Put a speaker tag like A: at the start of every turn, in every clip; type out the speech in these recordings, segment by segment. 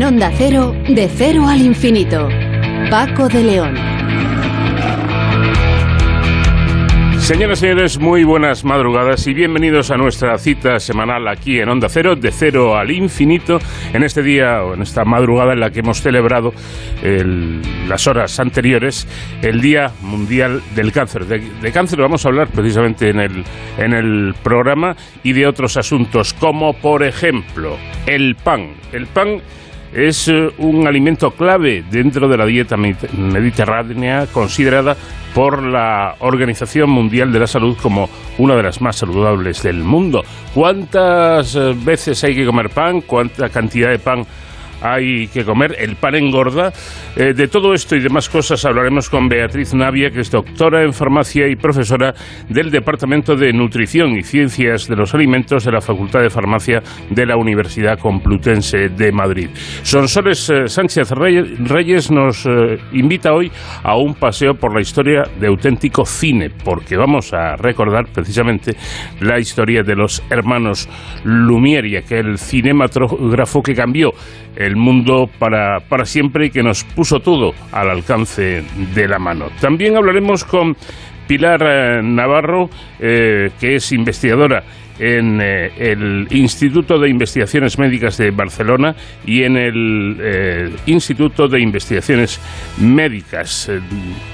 A: En Onda Cero, de cero al infinito. Paco de León.
B: Señoras y señores, muy buenas madrugadas y bienvenidos a nuestra cita semanal aquí en Onda Cero, de cero al infinito, en este día o en esta madrugada en la que hemos celebrado las horas anteriores el Día Mundial del Cáncer. De, de, cáncer vamos a hablar precisamente en el, en el programa y de otros asuntos, como por ejemplo el pan. El pan es eh, un alimento clave dentro de la dieta mediterránea considerada por la Organización Mundial de la Salud como una de las más saludables del mundo. ¿Cuántas eh, veces hay que comer pan? ¿Cuánta cantidad de pan hay que comer, el pan engorda. Eh, de todo esto y demás cosas hablaremos con Beatriz Navia, que es doctora en farmacia y profesora del Departamento de Nutrición y Ciencias de los Alimentos de la Facultad de Farmacia de la Universidad Complutense de Madrid. Sonsoles eh, Sánchez Reyes nos eh, invita hoy a un paseo por la historia de auténtico cine, porque vamos a recordar precisamente la historia de los hermanos Lumière y aquel cinematógrafo que cambió el mundo para, para siempre y que nos puso todo al alcance de la mano. También hablaremos con Pilar eh, Navarro, eh, que es investigadora en eh, el Instituto de Investigaciones Médicas de Barcelona y en el Instituto de Investigaciones Médicas.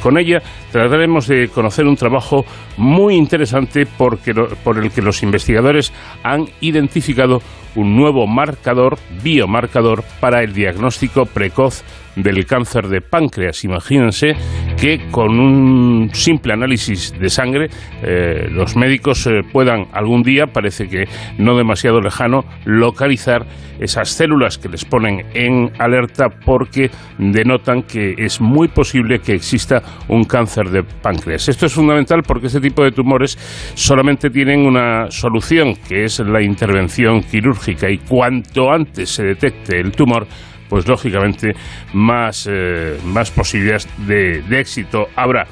B: con ella trataremos de conocer un trabajo muy interesante porque, por el que los investigadores han identificado un nuevo marcador, biomarcador, para el diagnóstico precoz del cáncer de páncreas. Imagínense que con un simple análisis de sangre eh, los médicos eh, puedan algún día, parece que no demasiado lejano, localizar esas células que les ponen en alerta porque denotan que es muy posible que exista un cáncer de páncreas. Esto es fundamental porque este tipo de tumores solamente tienen una solución, que es la intervención quirúrgica y cuanto antes se detecte el tumor, pues lógicamente más, eh, más posibilidades de, éxito habrá.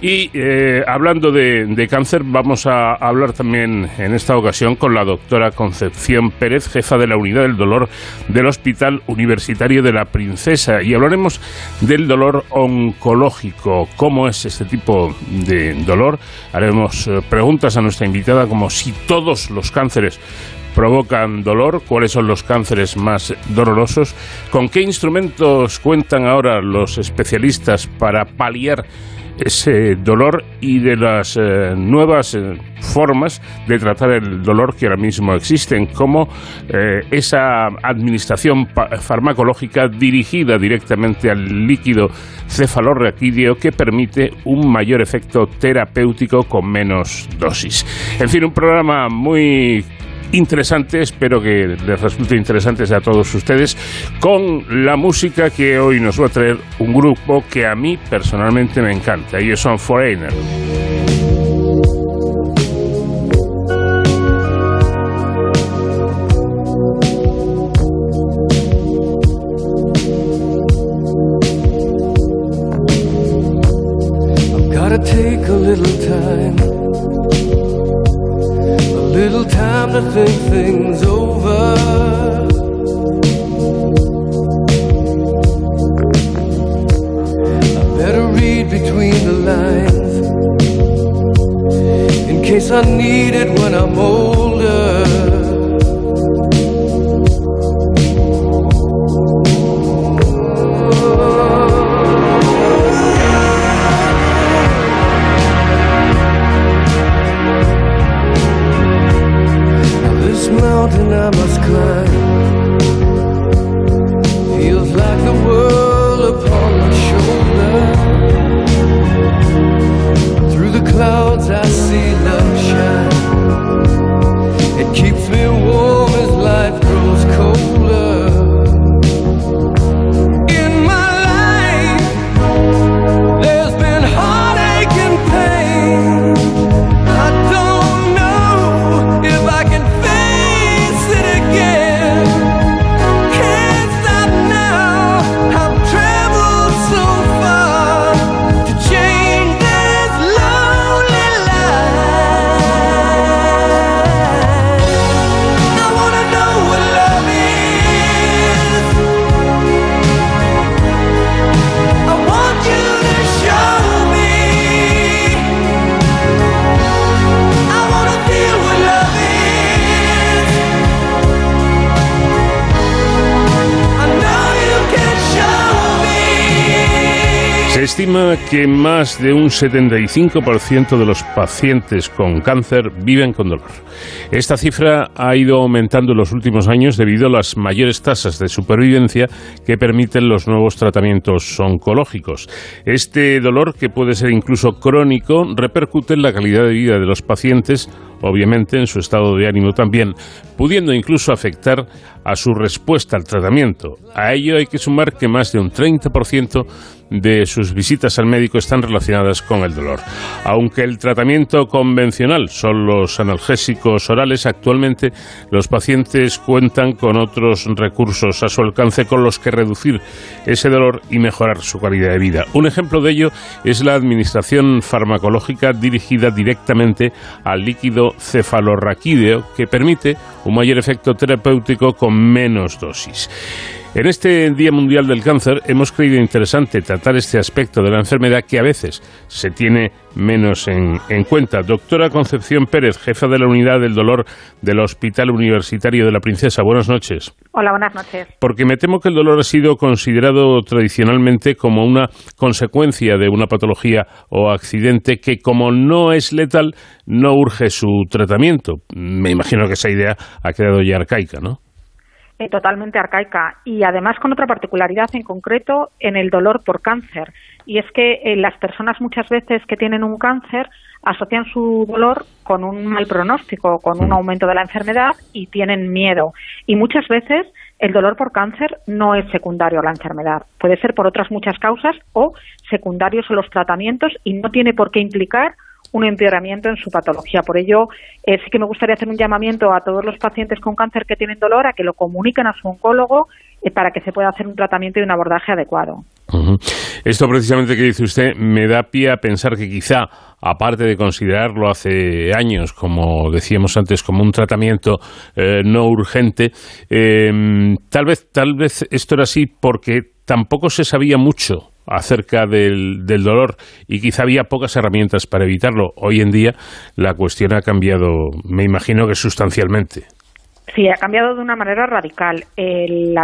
B: Y eh, hablando de, cáncer, vamos a hablar también en esta ocasión con la doctora Concepción Pérez, jefa de la unidad del dolor del Hospital Universitario de la Princesa. Y hablaremos del dolor oncológico, cómo es este tipo de dolor. Haremos eh, preguntas a nuestra invitada como si todos los cánceres provocan dolor, cuáles son los cánceres más dolorosos, con qué instrumentos cuentan ahora los especialistas para paliar ese dolor y de las eh, nuevas eh, formas de tratar el dolor que ahora mismo existen, como eh, esa administración farmacológica dirigida directamente al líquido cefalorraquídeo que permite un mayor efecto terapéutico con menos dosis. En fin, un programa muy interesante, espero que les resulte interesante a todos ustedes, con la música que hoy nos va a traer un grupo que a mí personalmente me encanta, ellos son Foreigner. Más de un 75% de los pacientes con cáncer viven con dolor. Esta cifra ha ido aumentando en los últimos años debido a las mayores tasas de supervivencia que permiten los nuevos tratamientos oncológicos. Este dolor, que puede ser incluso crónico, repercute en la calidad de vida de los pacientes obviamente en su estado de ánimo también, pudiendo incluso afectar a su respuesta al tratamiento. A ello hay que sumar que más de un 30% de sus visitas al médico están relacionadas con el dolor. Aunque el tratamiento convencional son los analgésicos orales, actualmente los pacientes cuentan con otros recursos a su alcance con los que reducir ese dolor y mejorar su calidad de vida. Un ejemplo de ello es la administración farmacológica dirigida directamente al líquido cefalorraquídeo que permite un mayor efecto terapéutico con menos dosis. En este Día Mundial del Cáncer hemos creído interesante tratar este aspecto de la enfermedad que a veces se tiene menos en, cuenta. Doctora Concepción Pérez, jefa de la Unidad del Dolor del Hospital Universitario de la Princesa, buenas noches.
C: Hola, buenas noches.
B: Porque me temo que el dolor ha sido considerado tradicionalmente como una consecuencia de una patología o accidente que como no es letal, no urge su tratamiento. Me imagino que esa idea ha quedado ya arcaica, ¿no?
C: Eh, totalmente arcaica y además con otra particularidad en concreto en el dolor por cáncer. Y es que eh, las personas muchas veces que tienen un cáncer asocian su dolor con un mal pronóstico, con un aumento de la enfermedad y tienen miedo. Y muchas veces el dolor por cáncer no es secundario a la enfermedad. Puede ser por otras muchas causas o secundarios a los tratamientos y no tiene por qué implicar un empeoramiento en su patología. Por ello, eh, sí que me gustaría hacer un llamamiento a todos los pacientes con cáncer que tienen dolor a que lo comuniquen a su oncólogo eh, para que se pueda hacer un tratamiento y un abordaje adecuado.
B: Esto precisamente que dice usted me da pie a pensar que quizá, aparte de considerarlo hace años, como decíamos antes, como un tratamiento eh, no urgente, tal vez tal vez esto era así porque tampoco se sabía mucho acerca del, del, dolor y quizá había pocas herramientas para evitarlo. Hoy en día la cuestión ha cambiado, me imagino que sustancialmente.
C: Sí, ha cambiado de una manera radical. El,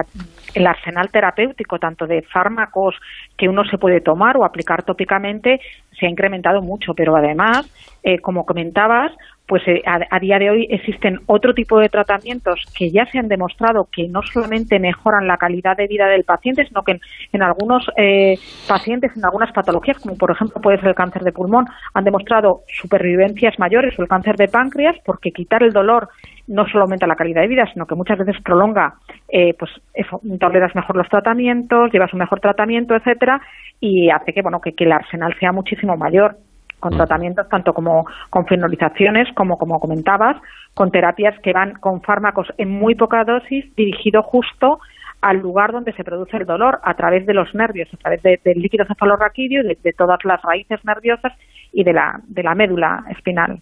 C: el, arsenal terapéutico, tanto de fármacos que uno se puede tomar o aplicar tópicamente, se ha incrementado mucho, pero además, eh, como comentabas, pues eh, a, día de hoy existen otro tipo de tratamientos que ya se han demostrado que no solamente mejoran la calidad de vida del paciente, sino que en, algunos eh, pacientes, en algunas patologías, como por ejemplo puede ser el cáncer de pulmón, han demostrado supervivencias mayores o el cáncer de páncreas, porque quitar el dolor no solo aumenta la calidad de vida, sino que muchas veces prolonga, eh, pues eso, toleras mejor los tratamientos, llevas un mejor tratamiento, etcétera, y hace que bueno que el arsenal sea muchísimo mayor con mm. tratamientos tanto como con fenolizaciones, como como comentabas, con terapias que van con fármacos en muy poca dosis, dirigido justo al lugar donde se produce el dolor, a través de los nervios, a través del líquido cefalorraquídeo, de, de todas las raíces nerviosas y de la, de la médula espinal.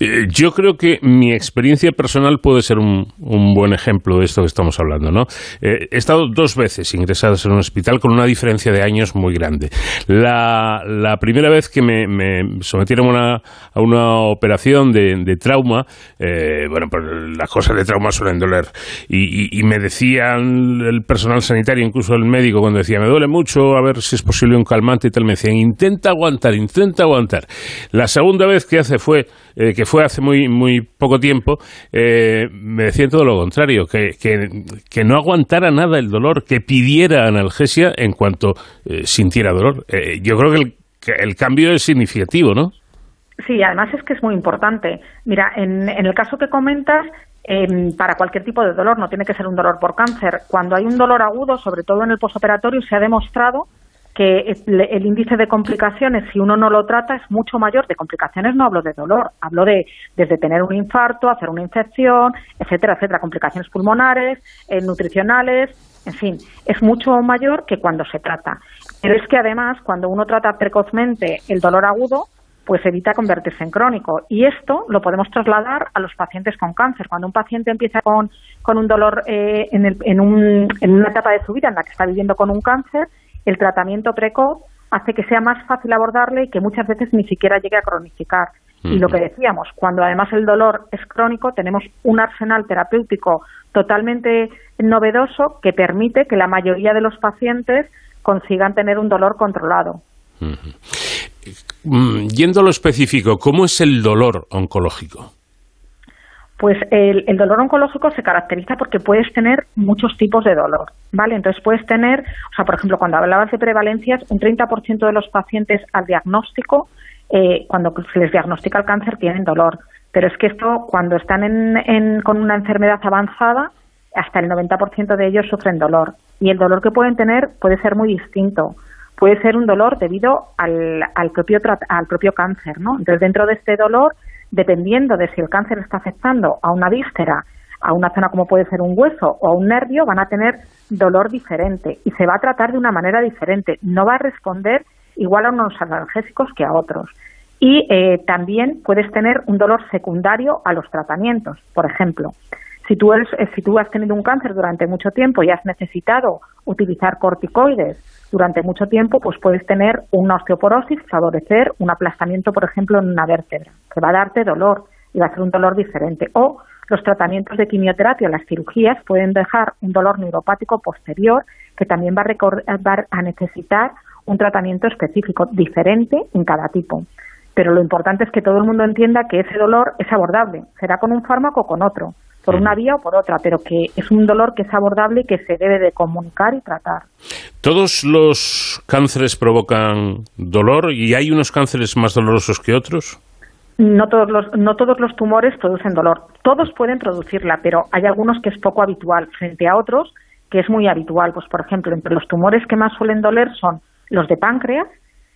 B: Eh, yo creo que mi experiencia personal puede ser un, buen ejemplo de esto que estamos hablando. ¿no? Eh, he estado dos veces ingresados en un hospital con una diferencia de años muy grande. La, primera vez que me, sometieron a una operación de, trauma, eh, bueno, pues las cosas de trauma suelen doler. Y, y, me decían el personal sanitario, incluso el médico, cuando decía, me duele mucho, a ver si es posible un calmante y tal, me decían, intenta aguantar, intenta aguantar. La segunda vez que hace fue eh, que fue hace muy, muy poco tiempo, eh, me decía todo lo contrario, que, que, no aguantara nada el dolor, que pidiera analgesia en cuanto eh, sintiera dolor. yo creo que el, el cambio es significativo, ¿no?
C: Sí, además es que es muy importante. Mira, en, en el caso que comentas, em, para cualquier tipo de dolor, no tiene que ser un dolor por cáncer. Cuando hay un dolor agudo, sobre todo en el posoperatorio, se ha demostrado que el índice de complicaciones, si uno no lo trata, es mucho mayor. De complicaciones no hablo de dolor, hablo de desde tener un infarto, hacer una infección, etcétera, etcétera, complicaciones pulmonares, eh, nutricionales, en fin, es mucho mayor que cuando se trata. Pero es que además, cuando uno trata precozmente el dolor agudo, pues evita convertirse en crónico. Y esto lo podemos trasladar a los pacientes con cáncer. Cuando un paciente empieza con, con un dolor eh, en, el, en, un, en una etapa de su vida en la que está viviendo con un cáncer, el tratamiento precoz hace que sea más fácil abordarle y que muchas veces ni siquiera llegue a cronificar. Y lo que decíamos, cuando además el dolor es crónico, tenemos un arsenal terapéutico totalmente novedoso que permite que la mayoría de los pacientes consigan tener un dolor controlado.
B: Mm, yendo a lo específico, ¿cómo es el dolor oncológico?
C: Pues el, dolor oncológico se caracteriza porque puedes tener muchos tipos de dolor, ¿vale? Entonces puedes tener, o sea, por ejemplo, cuando hablabas de prevalencias, un 30% de los pacientes al diagnóstico, eh, cuando se les diagnostica el cáncer, tienen dolor. Pero es que esto, cuando están en, con una enfermedad avanzada, hasta el 90% de ellos sufren dolor. Y el dolor que pueden tener puede ser muy distinto. Puede ser un dolor debido al, al, propio, al propio cáncer, ¿no? Entonces, dentro de este dolor dependiendo de si el cáncer está afectando a una víscera, a una zona como puede ser un hueso o a un nervio, van a tener dolor diferente y se va a tratar de una manera diferente. No va a responder igual a unos analgésicos que a otros. Y eh, también puedes tener un dolor secundario a los tratamientos. Por ejemplo, si tú, eres, eh, si tú has tenido un cáncer durante mucho tiempo y has necesitado utilizar corticoides durante mucho tiempo, pues puedes tener una osteoporosis, favorecer un aplastamiento, por ejemplo, en una vértebra, que va a darte dolor y va a ser un dolor diferente. O los tratamientos de quimioterapia, las cirugías, pueden dejar un dolor neuropático posterior que también va a, va a necesitar un tratamiento específico, diferente en cada tipo. Pero lo importante es que todo el mundo entienda que ese dolor es abordable, será con un fármaco o con otro por una vía o por otra, pero que es un dolor que es abordable y que se debe de comunicar y tratar.
B: ¿Todos los cánceres provocan dolor y hay unos cánceres más dolorosos que otros?
C: No todos, los, no todos los tumores producen dolor. Todos pueden producirla, pero hay algunos que es poco habitual frente a otros que es muy habitual. Pues, por ejemplo, entre los tumores que más suelen doler son los de páncreas,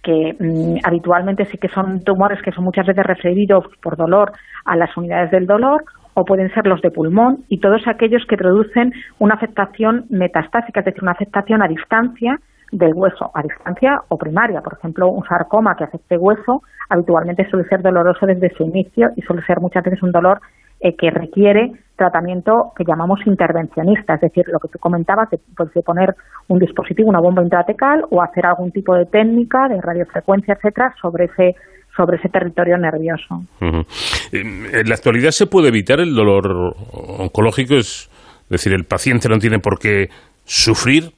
C: que mm, habitualmente sí que son tumores que son muchas veces referidos por dolor a las unidades del dolor, o pueden ser los de pulmón y todos aquellos que producen una afectación metastásica, es decir, una afectación a distancia del hueso, a distancia o primaria. Por ejemplo, un sarcoma que afecte hueso habitualmente suele ser doloroso desde su inicio y suele ser muchas veces un dolor eh, que requiere tratamiento que llamamos intervencionista, es decir, lo que tú comentabas, de, pues, de poner un dispositivo, una bomba intratecal o hacer algún tipo de técnica de radiofrecuencia, etcétera, sobre ese sobre ese territorio nervioso.
B: En la actualidad se puede evitar el dolor oncológico, es decir, el paciente no tiene por qué sufrir.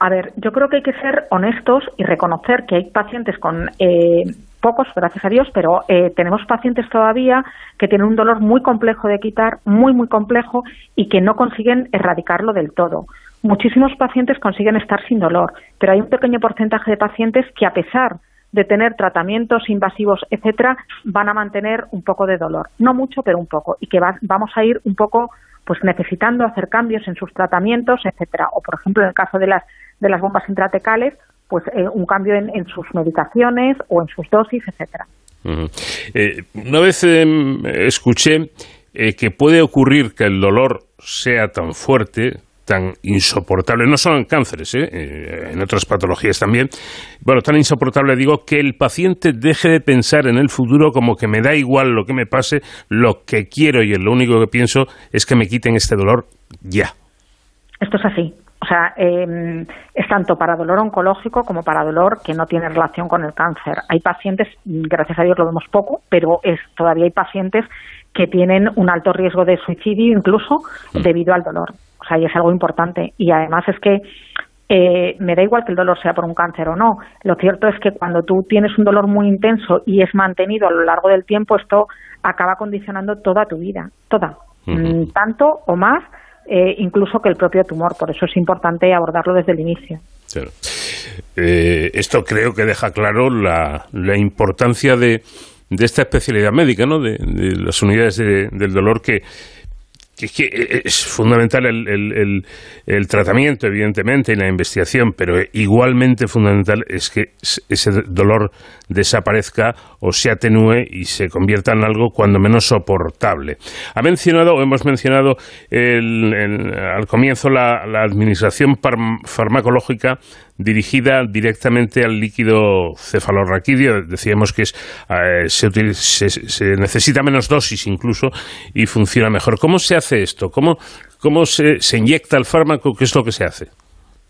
C: A ver, yo creo que hay que ser honestos y reconocer que hay pacientes con eh, pocos, gracias a Dios, pero eh, tenemos pacientes todavía que tienen un dolor muy complejo de quitar, muy, muy complejo, y que no consiguen erradicarlo del todo. Muchísimos pacientes consiguen estar sin dolor, pero hay un pequeño porcentaje de pacientes que, a pesar de tener tratamientos invasivos, etcétera, van a mantener un poco de dolor. No mucho, pero un poco. Y que vamos a ir un poco pues necesitando hacer cambios en sus tratamientos, etcétera. O, por ejemplo, en el caso de las, de las bombas intratecales, pues eh, un cambio en, sus medicaciones o en sus dosis, etcétera.
B: Eh, una vez em, escuché eh, que puede ocurrir que el dolor sea tan fuerte tan insoportable, no solo en cánceres, ¿eh? ¿eh? en otras patologías también, bueno, tan insoportable digo que el paciente deje de pensar en el futuro como que me da igual lo que me pase, lo que quiero y lo único que pienso es que me quiten este dolor ya.
C: Esto es así. O sea, em, es tanto para dolor oncológico como para dolor que no tiene relación con el cáncer. Hay pacientes, gracias a Dios lo vemos poco, pero es, todavía hay pacientes que tienen un alto riesgo de suicidio incluso mm. debido al dolor. O sea, y es algo importante. Y además es que eh, me da igual que el dolor sea por un cáncer o no. Lo cierto es que cuando tú tienes un dolor muy intenso y es mantenido a lo largo del tiempo, esto acaba condicionando toda tu vida, toda, mm, tanto o más, eh, incluso que el propio tumor. Por eso es importante abordarlo desde el inicio.
B: Eh, esto creo que deja claro la, la importancia de, de, esta especialidad médica, ¿no? de, las unidades del dolor que es que eh, es fundamental el, el, tratamiento, evidentemente, y la investigación, pero igualmente fundamental es que ese dolor desaparezca o se atenúe y se convierta en algo cuando menos soportable. Ha mencionado, o hemos mencionado al comienzo la administración farmacológica dirigida directamente al líquido cefalorraquídeo. Decíamos que es, eh, se, se, necesita menos dosis incluso y funciona mejor. ¿Cómo se hace esto? ¿Cómo, cómo se, se inyecta el fármaco? ¿Qué es lo que se hace?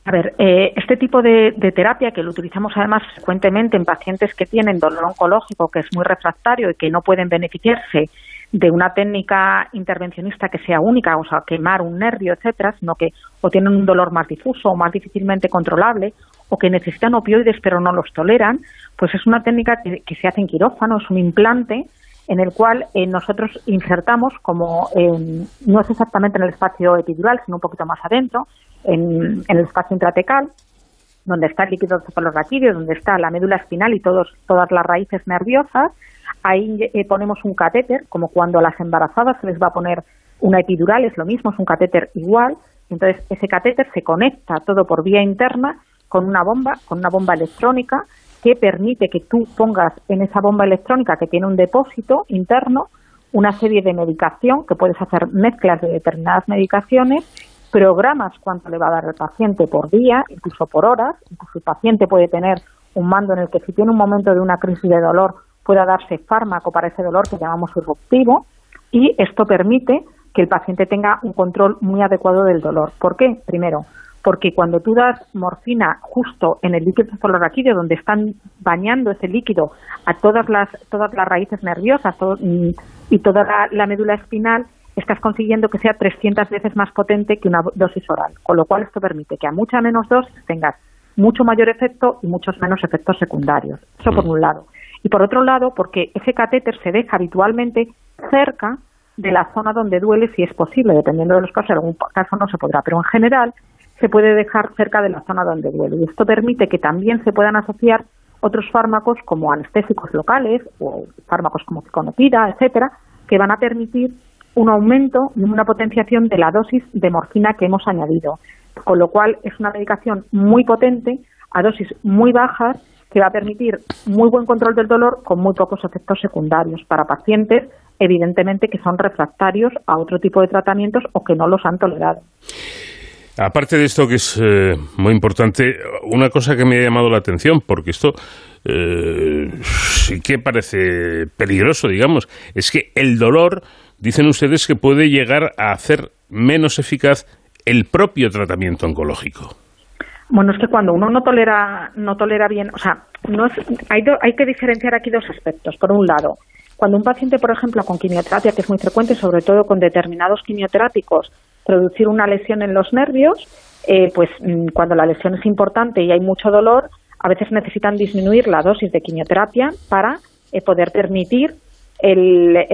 C: A ver, eh, este tipo de, terapia que lo utilizamos además frecuentemente en pacientes que tienen dolor oncológico, que es muy refractario y que no pueden beneficiarse de una técnica intervencionista que sea única, o sea, quemar un nervio, etcétera, sino que o tienen un dolor más difuso o más difícilmente controlable, o que necesitan opioides pero no los toleran, pues es una técnica que, se hace en quirófano, es un implante en el cual eh, nosotros insertamos como no es exactamente en el espacio epidural, sino un poquito más adentro, en, el espacio intratecal, donde está el líquido cefalorraquídeo, donde está la médula espinal y todos, todas las raíces nerviosas, ahí eh, ponemos un catéter, como cuando a las embarazadas se les va a poner una epidural, es lo mismo, es un catéter igual, entonces ese catéter se conecta todo por vía interna con una bomba, con una bomba electrónica que permite que tú pongas en esa bomba electrónica que tiene un depósito interno una serie de medicación, que puedes hacer mezclas de determinadas medicaciones, programas cuánto le va a dar el paciente por día, incluso por horas, incluso el paciente puede tener un mando en el que si tiene un momento de una crisis de dolor pueda darse fármaco para ese dolor que llamamos irruptivo y esto permite que el paciente tenga un control muy adecuado del dolor. ¿Por qué? Primero, porque cuando tú das morfina justo en el líquido cefalorraquídeo, donde están bañando ese líquido a todas las, todas las raíces nerviosas y toda la, médula espinal, estás consiguiendo que sea 300 veces más potente que una dosis oral, con lo cual esto permite que a mucha menos dosis tengas mucho mayor efecto y muchos menos efectos secundarios. Eso por mm. un lado. Y por otro lado, porque ese catéter se deja habitualmente cerca de la zona donde duele si es posible, dependiendo de los casos, en algún caso no se podrá, pero en general se puede dejar cerca de la zona donde duele. Y esto permite que también se puedan asociar otros fármacos como anestésicos locales o fármacos como ciconotida, etcétera, que van a permitir un aumento y una potenciación de la dosis de morfina que hemos añadido. Con lo cual es una medicación muy potente a dosis muy bajas que va a permitir muy buen control del dolor con muy pocos efectos secundarios para pacientes evidentemente que son refractarios a otro tipo de tratamientos o que no los han tolerado.
B: Aparte de esto que es eh, muy importante, una cosa que me ha llamado la atención, porque esto eh, sí que parece peligroso, digamos, es que el dolor, dicen ustedes que puede llegar a hacer menos eficaz el propio tratamiento oncológico.
C: Bueno, es que cuando uno no tolera, no tolera bien, o sea, no hay, hay que diferenciar aquí dos aspectos. Por un lado, cuando un paciente, por ejemplo, con quimioterapia, que es muy frecuente, sobre todo con determinados quimioterápicos, producir una lesión en los nervios, eh, pues mm, cuando la lesión es importante y hay mucho dolor, a veces necesitan disminuir la dosis de quimioterapia para eh, poder permitir el,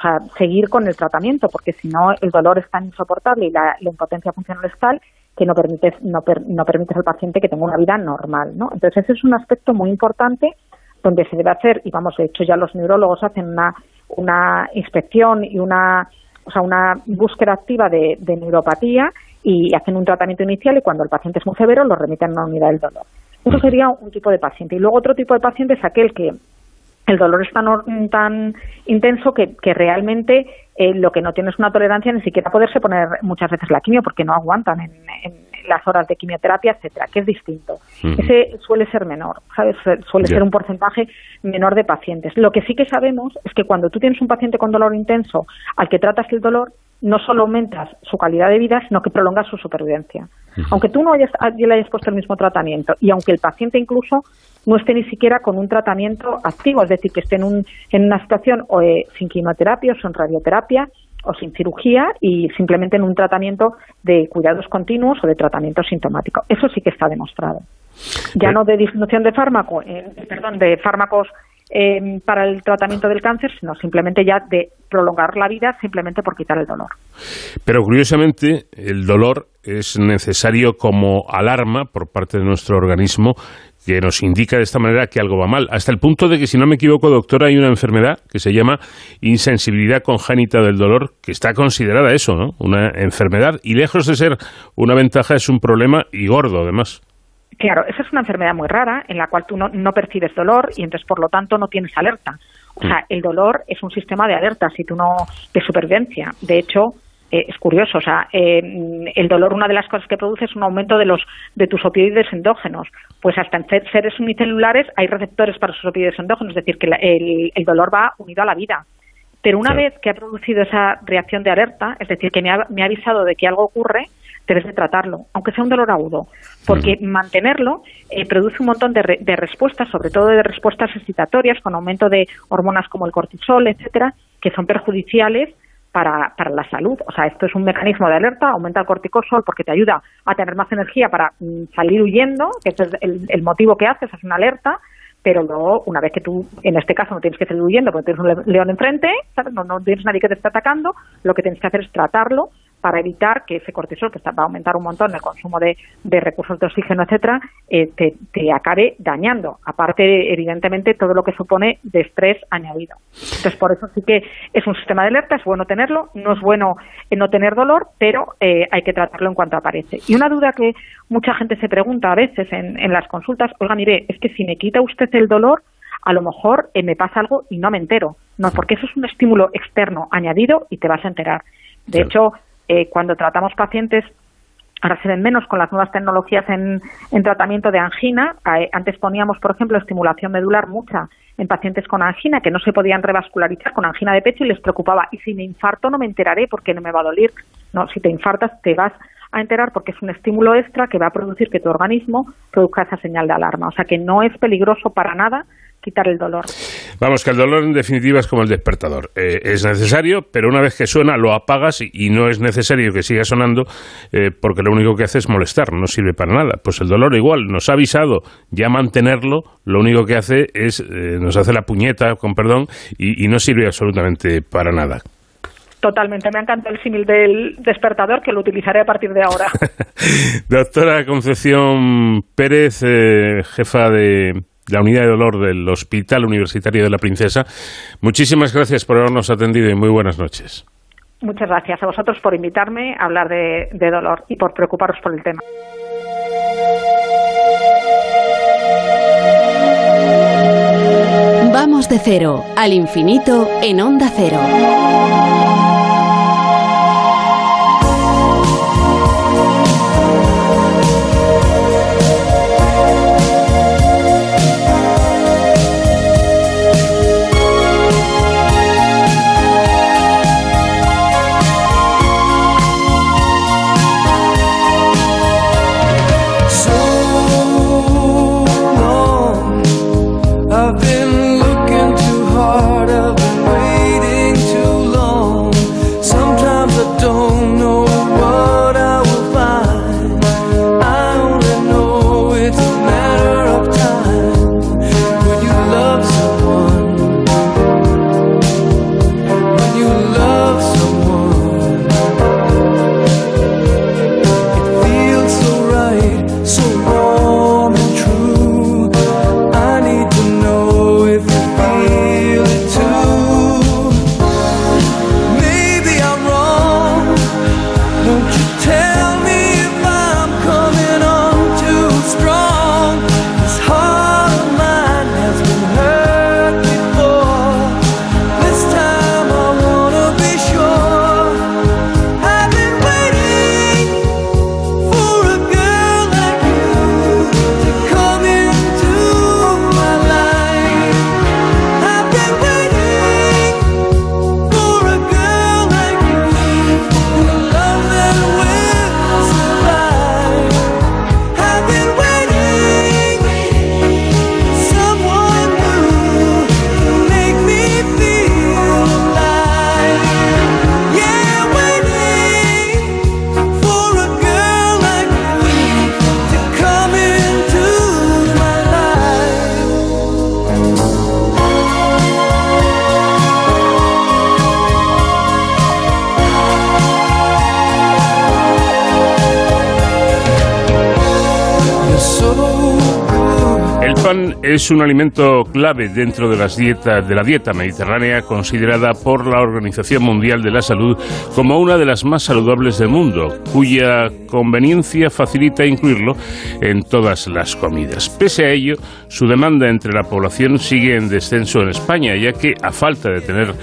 C: sea, seguir con el tratamiento, porque si no el dolor es tan insoportable y la, impotencia funcional es tal que no permites, no, no permites al paciente que tenga una vida normal. ¿no? Entonces ese es un aspecto muy importante donde se debe hacer, y vamos, de hecho ya los neurólogos hacen una, una inspección y una o sea, una búsqueda activa de, neuropatía y hacen un tratamiento inicial y cuando el paciente es muy severo lo remiten a una unidad del dolor. Eso sería un tipo de paciente. Y luego otro tipo de paciente es aquel que el dolor es tan, tan intenso que, que realmente eh, lo que no tiene es una tolerancia ni siquiera poderse poner muchas veces la quimio porque no aguantan en, las horas de quimioterapia, etcétera, que es distinto. Ese suele ser menor, ¿sabes? Suele ser un porcentaje menor de pacientes. Lo que sí que sabemos es que cuando tú tienes un paciente con dolor intenso al que tratas el dolor, no solo aumentas su calidad de vida, sino que prolongas su supervivencia. Aunque tú no hayas, le hayas puesto el mismo tratamiento y aunque el paciente incluso no esté ni siquiera con un tratamiento activo, es decir, que esté en, un, en una situación o, eh, sin quimioterapia o sin radioterapia o sin cirugía y simplemente en un tratamiento de cuidados continuos o de tratamiento sintomático. Eso sí que está demostrado. Ya no de disminución de fármaco, eh, perdón, de fármacos eh, para el tratamiento del cáncer, sino simplemente ya de prolongar la vida simplemente por quitar el dolor.
B: Pero curiosamente, el dolor es necesario como alarma por parte de nuestro organismo que nos indica de esta manera que algo va mal, hasta el punto de que, si no me equivoco, doctora, hay una enfermedad que se llama insensibilidad congénita del dolor, que está considerada eso, ¿no? Una enfermedad, y lejos de ser una ventaja, es un problema y gordo, además.
C: Claro, esa es una enfermedad muy rara en la cual tú no, no percibes dolor y entonces, por lo tanto, no tienes alerta. O sea, mm. el dolor es un sistema de alerta, si tú no de supervivencia. De hecho, eh, es curioso, o sea, eh, el dolor una de las cosas que produce es un aumento de los de tus opioides endógenos. Pues hasta en seres unicelulares hay receptores para esos opioides endógenos, es decir, que el, dolor va unido a la vida. Pero una vez que ha producido esa reacción de alerta, es decir, que me ha, me ha, avisado de que algo ocurre, debes de tratarlo, aunque sea un dolor agudo, porque mantenerlo eh, produce un montón de, de respuestas, sobre todo de respuestas excitatorias, con aumento de hormonas como el cortisol, etcétera, que son perjudiciales para, para, la salud. O sea, esto es un mecanismo de alerta, aumenta el cortisol porque te ayuda a tener más energía para mm, salir huyendo, que es el, el, motivo que haces, es una alerta, pero luego, una vez que tú, en este caso, no tienes que salir huyendo porque tienes un león enfrente, ¿sabes? No, no tienes nadie que te esté atacando, lo que tienes que hacer es tratarlo para evitar que ese cortisol, que va a aumentar un montón el consumo de, de recursos de oxígeno, etcétera, eh, te, te, acabe dañando. Aparte, evidentemente, todo lo que supone de estrés añadido. Entonces, por eso sí que es un sistema de alerta, es bueno tenerlo, no es bueno no tener dolor, pero eh, hay que tratarlo en cuanto aparece. Y una duda que mucha gente se pregunta a veces en, en las consultas, oiga, mire, es que si me quita usted el dolor, a lo mejor eh, me pasa algo y no me entero. No, porque eso es un estímulo externo añadido y te vas a enterar. De hecho, eh, cuando tratamos pacientes, ahora se ven menos con las nuevas tecnologías en, en tratamiento de angina. Eh, antes poníamos, por ejemplo, estimulación medular mucha en pacientes con angina que no se podían revascularizar con angina de pecho y les preocupaba. Y si me infarto no me enteraré porque no me va a doler. No, si te infartas te vas a enterar porque es un estímulo extra que va a producir que tu organismo produzca esa señal de alarma. O sea que no es peligroso para nada quitar el dolor.
B: Vamos, que el dolor en definitiva es como el despertador. Eh, es necesario, pero una vez que suena lo apagas y, y no es necesario que siga sonando eh, porque lo único que hace es molestar, no sirve para nada. Pues el dolor igual, nos ha avisado ya mantenerlo, lo único que hace es, eh, nos hace la puñeta, con perdón, y, y no sirve absolutamente para nada.
C: Totalmente, me ha encantado el símil del despertador que lo utilizaré a partir de ahora.
B: Doctora Concepción Pérez, eh, jefa de la unidad de dolor del Hospital Universitario de la Princesa. Muchísimas gracias por habernos atendido y muy buenas noches.
C: Muchas gracias a vosotros por invitarme a hablar de, de dolor y por preocuparos por el tema.
A: Vamos de cero al infinito en onda cero.
B: Es un alimento clave dentro de las dietas de la dieta mediterránea considerada por la Organización Mundial de la Salud como una de las más saludables del mundo, cuya conveniencia facilita incluirlo en todas las comidas. Pese a ello, su demanda entre la población sigue en descenso en España, ya que a falta de tener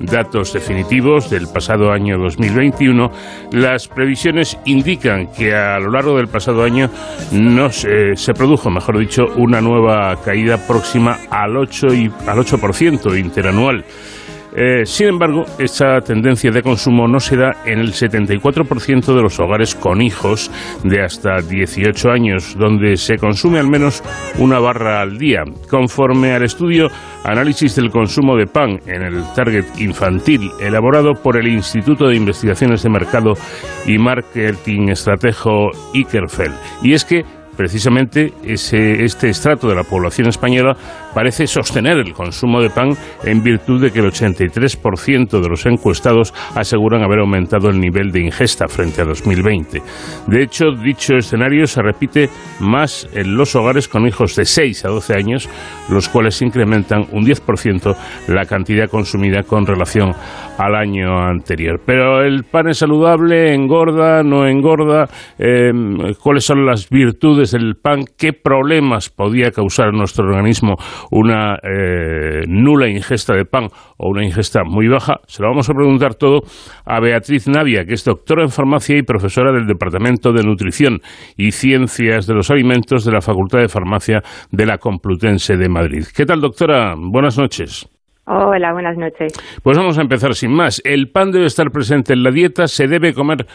B: datos definitivos del pasado año 2021, las previsiones indican que a lo largo del pasado año no se, produjo, mejor dicho, una nueva caída próxima al 8, y, al 8% interanual. Eh, sin embargo, esta tendencia de consumo no se da en el 74% de los hogares con hijos de hasta 18 años, donde se consume al menos una barra al día. Conforme al estudio Análisis del consumo de pan en el target infantil, elaborado por el Instituto de Investigaciones de Mercado y Marketing Estratejo Ikerfeld. Y es que precisamente ese, este estrato de la población española parece sostener el consumo de pan en virtud de que el 83% de los encuestados aseguran haber aumentado el nivel de ingesta frente a 2020. De hecho, dicho escenario se repite más en los hogares con hijos de 6 a 12 años, los cuales incrementan un 10% la cantidad consumida con relación al año anterior. Pero el pan es saludable, engorda, no engorda, eh, cuáles son las virtudes del pan, qué problemas podía causar nuestro organismo una eh, nula ingesta de pan o una ingesta muy baja, se lo vamos a preguntar todo a Beatriz Navia, que es doctora en farmacia y profesora del Departamento de Nutrición y Ciencias de los Alimentos de la Facultad de Farmacia de la Complutense de Madrid. ¿Qué tal, doctora? Buenas noches.
D: Hola, buenas noches.
B: Pues vamos a empezar sin más. ¿El pan debe estar presente en la dieta? ¿Se debe comer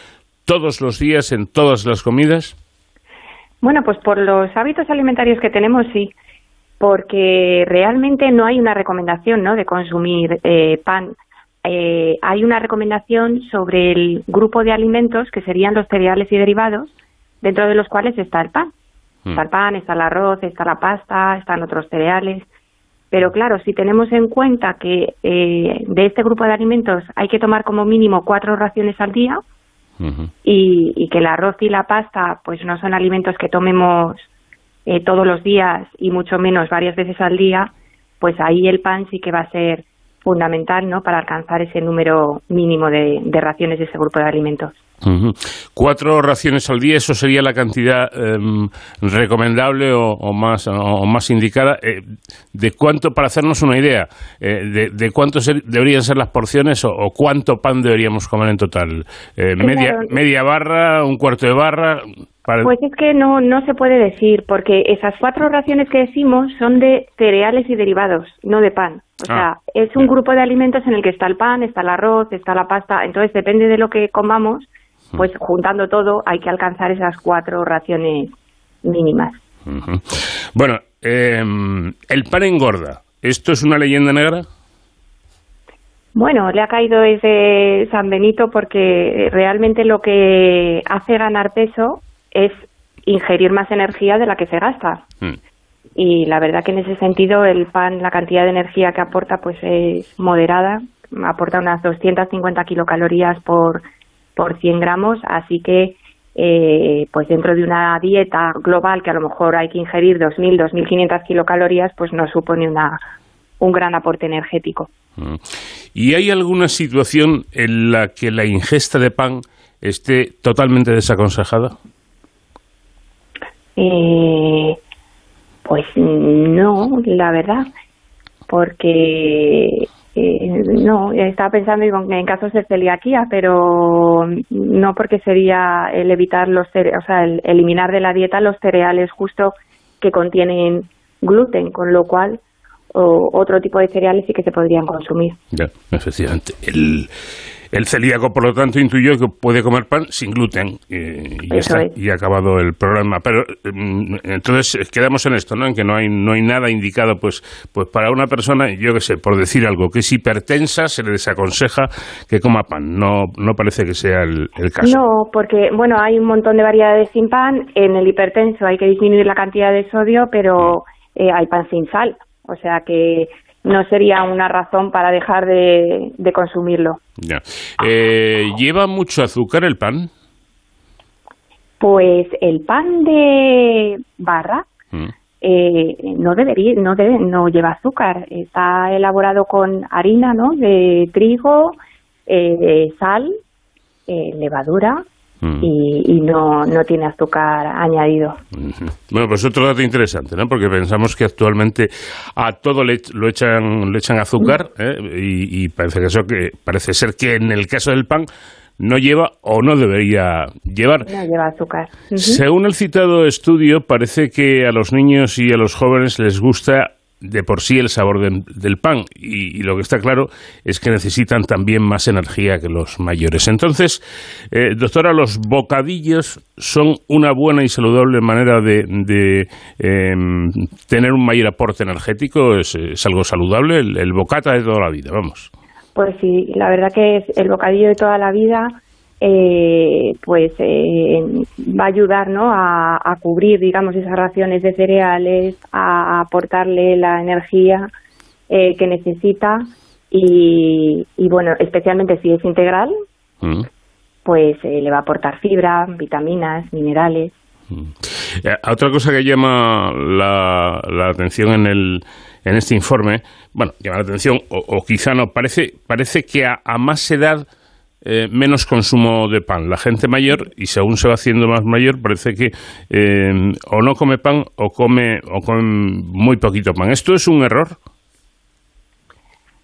B: todos los días en todas las comidas?
D: Bueno, pues por los hábitos alimentarios que tenemos, sí, porque realmente no hay una recomendación ¿no? de consumir eh, pan. Eh, hay una recomendación sobre el grupo de alimentos que serían los cereales y derivados, dentro de los cuales está el pan. Hmm. Está el pan, está el arroz, está la pasta, están otros cereales. Pero claro, si tenemos en cuenta que eh, de este grupo de alimentos hay que tomar como mínimo cuatro raciones al día y, que el arroz y la pasta pues no son alimentos que tomemos eh, todos los días y mucho menos varias veces al día, pues ahí el pan sí que va a ser fundamental ¿no? para alcanzar ese número mínimo de raciones de ese grupo de alimentos.
B: Cuatro raciones al día, eso sería la cantidad em, recomendable o, más, o más indicada. Eh, ¿De cuánto, para hacernos una idea, eh, de, cuánto deberían ser las porciones o, cuánto pan deberíamos comer en total? Eh, media, ¿Media barra, un cuarto de barra?
D: Pues es que no, no se puede decir, porque esas cuatro raciones que decimos son de cereales y derivados, no de pan. O sea, ah. es un grupo de alimentos en el que está el pan, está el arroz, está la pasta. Entonces, depende de lo que comamos, pues juntando todo hay que alcanzar esas cuatro raciones mínimas.
B: Bueno, em, el pan engorda. ¿Esto es una leyenda negra?
D: Bueno, le ha caído ese San Benito porque realmente lo que hace ganar peso es ingerir más energía de la que se gasta. Mm. Y la verdad que en ese sentido el pan, la cantidad de energía que aporta pues es moderada, aporta unas 250 kilocalorías por por 100 gramos, así que eh, pues dentro de una dieta global que a lo mejor hay que ingerir 2.000, 2.500 kilocalorías, pues no supone una, un gran aporte energético. Mm.
B: ¿Y hay alguna situación en la que la ingesta de pan esté totalmente desaconsejada?
D: Eh, pues no, la verdad, porque eh, no, estaba pensando en casos de celiaquía, pero no porque sería el evitar los, o sea, el eliminar de la dieta los cereales justo que contienen gluten, con lo cual o otro tipo de cereales sí que se podrían consumir.
B: Ya, efectivamente. El, el celíaco, por lo tanto, intuyó que puede comer pan sin gluten y, ya está, y ha acabado el programa. Pero mm, entonces quedamos en esto, ¿no? En que no hay no hay nada indicado, pues pues para una persona, yo qué sé, por decir algo, que es hipertensa, se le desaconseja que coma pan. No no parece que sea el, caso.
D: No, porque bueno, hay un montón de variedades sin pan. En el hipertenso hay que disminuir la cantidad de sodio, pero mm. eh, hay pan sin sal. O sea que no sería una razón para dejar de, consumirlo.
B: Ya. Eh, ¿Lleva mucho azúcar el pan?
D: Pues el pan de barra mm. eh, no debería, no debe, no lleva azúcar. Está elaborado con harina, ¿no? De trigo, eh, sal, levadura Mm. y, no, no tiene azúcar añadido.
B: Bueno, pues otro dato interesante, ¿no? Porque pensamos que actualmente a todo le, lo echan, le echan azúcar ¿eh? y, parece, que eso que, parece ser que en el caso del pan no lleva o no debería llevar.
D: No lleva azúcar.
B: Según el citado estudio, parece que a los niños y a los jóvenes les gusta de por sí el sabor del pan y, lo que está claro es que necesitan también más energía que los mayores. Entonces, eh, doctora, los bocadillos son una buena y saludable manera de, em, tener un mayor aporte energético, es, algo saludable, el, bocata de toda la vida, vamos.
D: Pues sí, la verdad que es el bocadillo de toda la vida eh, pues eh, va a ayudar ¿no? a, cubrir digamos esas raciones de cereales a aportarle la energía eh, que necesita y, bueno especialmente si es integral mm. pues le va a aportar fibra vitaminas minerales
B: mm. otra cosa que llama la, la atención en el en este informe bueno llama la atención o, quizá no parece parece que a más edad eh, menos consumo de pan. La gente mayor, y según se va haciendo más mayor, parece que eh, o no come pan o come, o come muy poquito pan. ¿Esto es un error?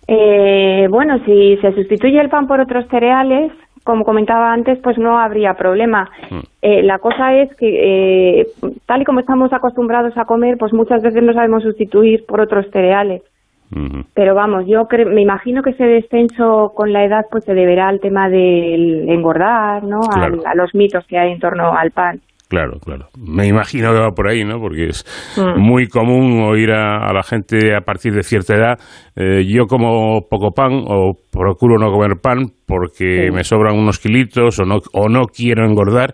D: Eh, bueno, si se sustituye el pan por otros cereales, como comentaba antes, pues no habría problema. Mm. la cosa es que, tal y como estamos acostumbrados a comer, pues muchas veces no sabemos sustituir por otros cereales. Pero vamos, yo me imagino que ese descenso con la edad pues se deberá al tema del engordar, ¿no? a los mitos que hay en torno al pan.
B: Claro, claro. Me imagino que va por ahí, ¿no? Porque es mm. muy común oír a, la gente a partir de cierta edad, eh, yo como poco pan o procuro no comer pan porque me sobran unos kilitos o no, o no quiero engordar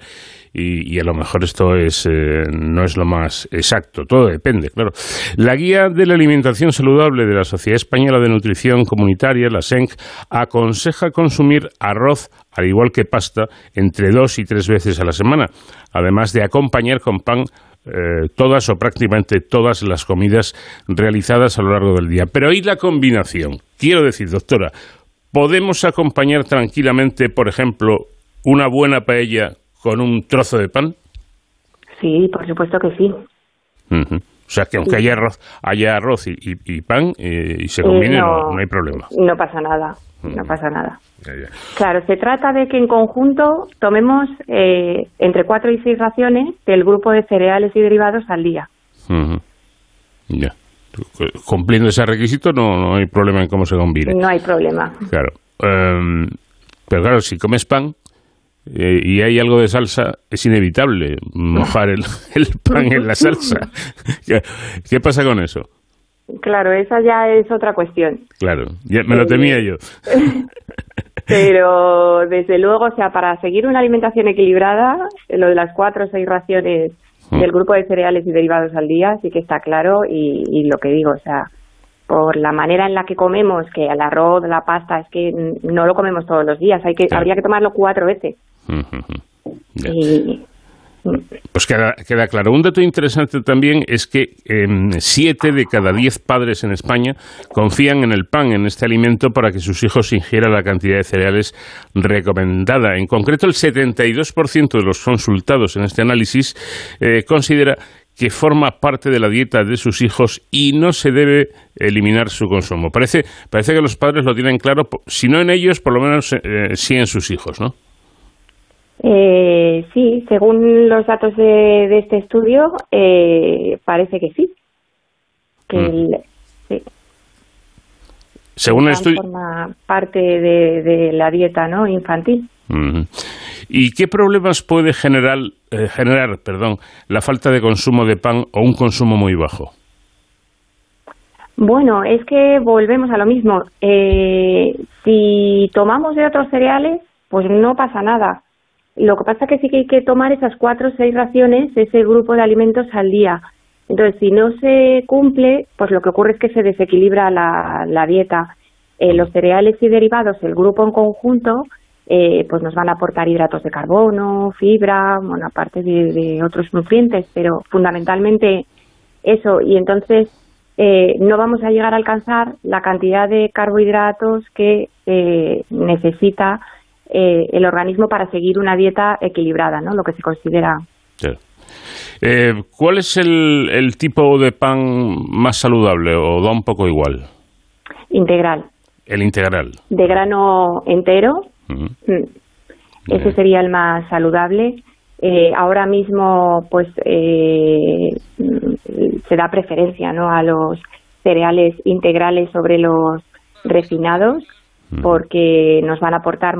B: y, a lo mejor esto es, eh, no es lo más exacto, todo depende, claro. La guía de la alimentación saludable de la Sociedad Española de Nutrición Comunitaria, la SENC, aconseja consumir arroz, al igual que pasta, entre dos y tres veces a la semana, además de acompañar con pan eh, todas o prácticamente todas las comidas realizadas a lo largo del día. Pero ¿y la combinación? Quiero decir, doctora, ¿podemos acompañar tranquilamente, por ejemplo, una buena paella con un trozo de pan?
D: Sí, por supuesto que sí.
B: O sea, que aunque haya arroz, haya arroz y, pan eh, y se combine, no, hay problema.
D: No pasa nada, no pasa nada. Claro, se trata de que en conjunto tomemos eh, entre cuatro y seis raciones del grupo de cereales y derivados al día.
B: Ya. Cumpliendo ese requisito no, no hay problema en cómo se combine.
D: No hay problema.
B: Claro. Em, pero claro, si comes pan, eh, y hay algo de salsa, es inevitable mojar el, pan en la salsa. ¿Qué, pasa con eso?
D: Claro, esa ya es otra cuestión.
B: Claro, me lo temía yo.
D: Pero desde luego, o sea, para seguir una alimentación equilibrada, lo de las cuatro o seis raciones mm. del grupo de cereales y derivados al día sí que está claro y, y lo que digo, o sea, por la manera en la que comemos, que el arroz, la pasta, es que no lo comemos todos los días, hay que, habría que tomarlo cuatro veces.
B: Pues queda, queda, claro. Un dato interesante también es que em, siete de cada diez padres en España confían en el pan, en este alimento, para que sus hijos ingieran la cantidad de cereales recomendada. En concreto, el 72% de los consultados en este análisis eh, considera que forma parte de la dieta de sus hijos y no se debe eliminar su consumo. Parece, parece que los padres lo tienen claro, si no en ellos, por lo menos eh, sí en sus hijos, ¿no?
D: Eh, sí, según los datos de, este estudio, eh, parece que sí. Que mm.
B: Según el estudio.
D: Forma parte de, la dieta ¿no? infantil.
B: ¿Y qué problemas puede generar, eh, generar perdón, la falta de consumo de pan o un consumo muy bajo?
D: Bueno, es que volvemos a lo mismo. Eh, si tomamos de otros cereales, pues no pasa nada. Lo que pasa es que sí que hay que tomar esas cuatro o seis raciones, ese grupo de alimentos al día. Entonces, si no se cumple, pues lo que ocurre es que se desequilibra la, dieta. Eh, los cereales y derivados, el grupo en conjunto, eh, pues nos van a aportar hidratos de carbono, fibra, bueno, aparte de, otros nutrientes, pero fundamentalmente eso. Y entonces eh, no vamos a llegar a alcanzar la cantidad de carbohidratos que eh, el organismo para seguir una dieta equilibrada, ¿no? Lo que se considera.
B: ¿Cuál es el, el tipo de pan más saludable o da un poco igual?
D: Integral.
B: El integral.
D: De grano entero, Mm. Ese sería el más saludable. Eh, ahora mismo, pues, eh, se da preferencia, ¿no? A los cereales integrales sobre los refinados porque nos van a aportar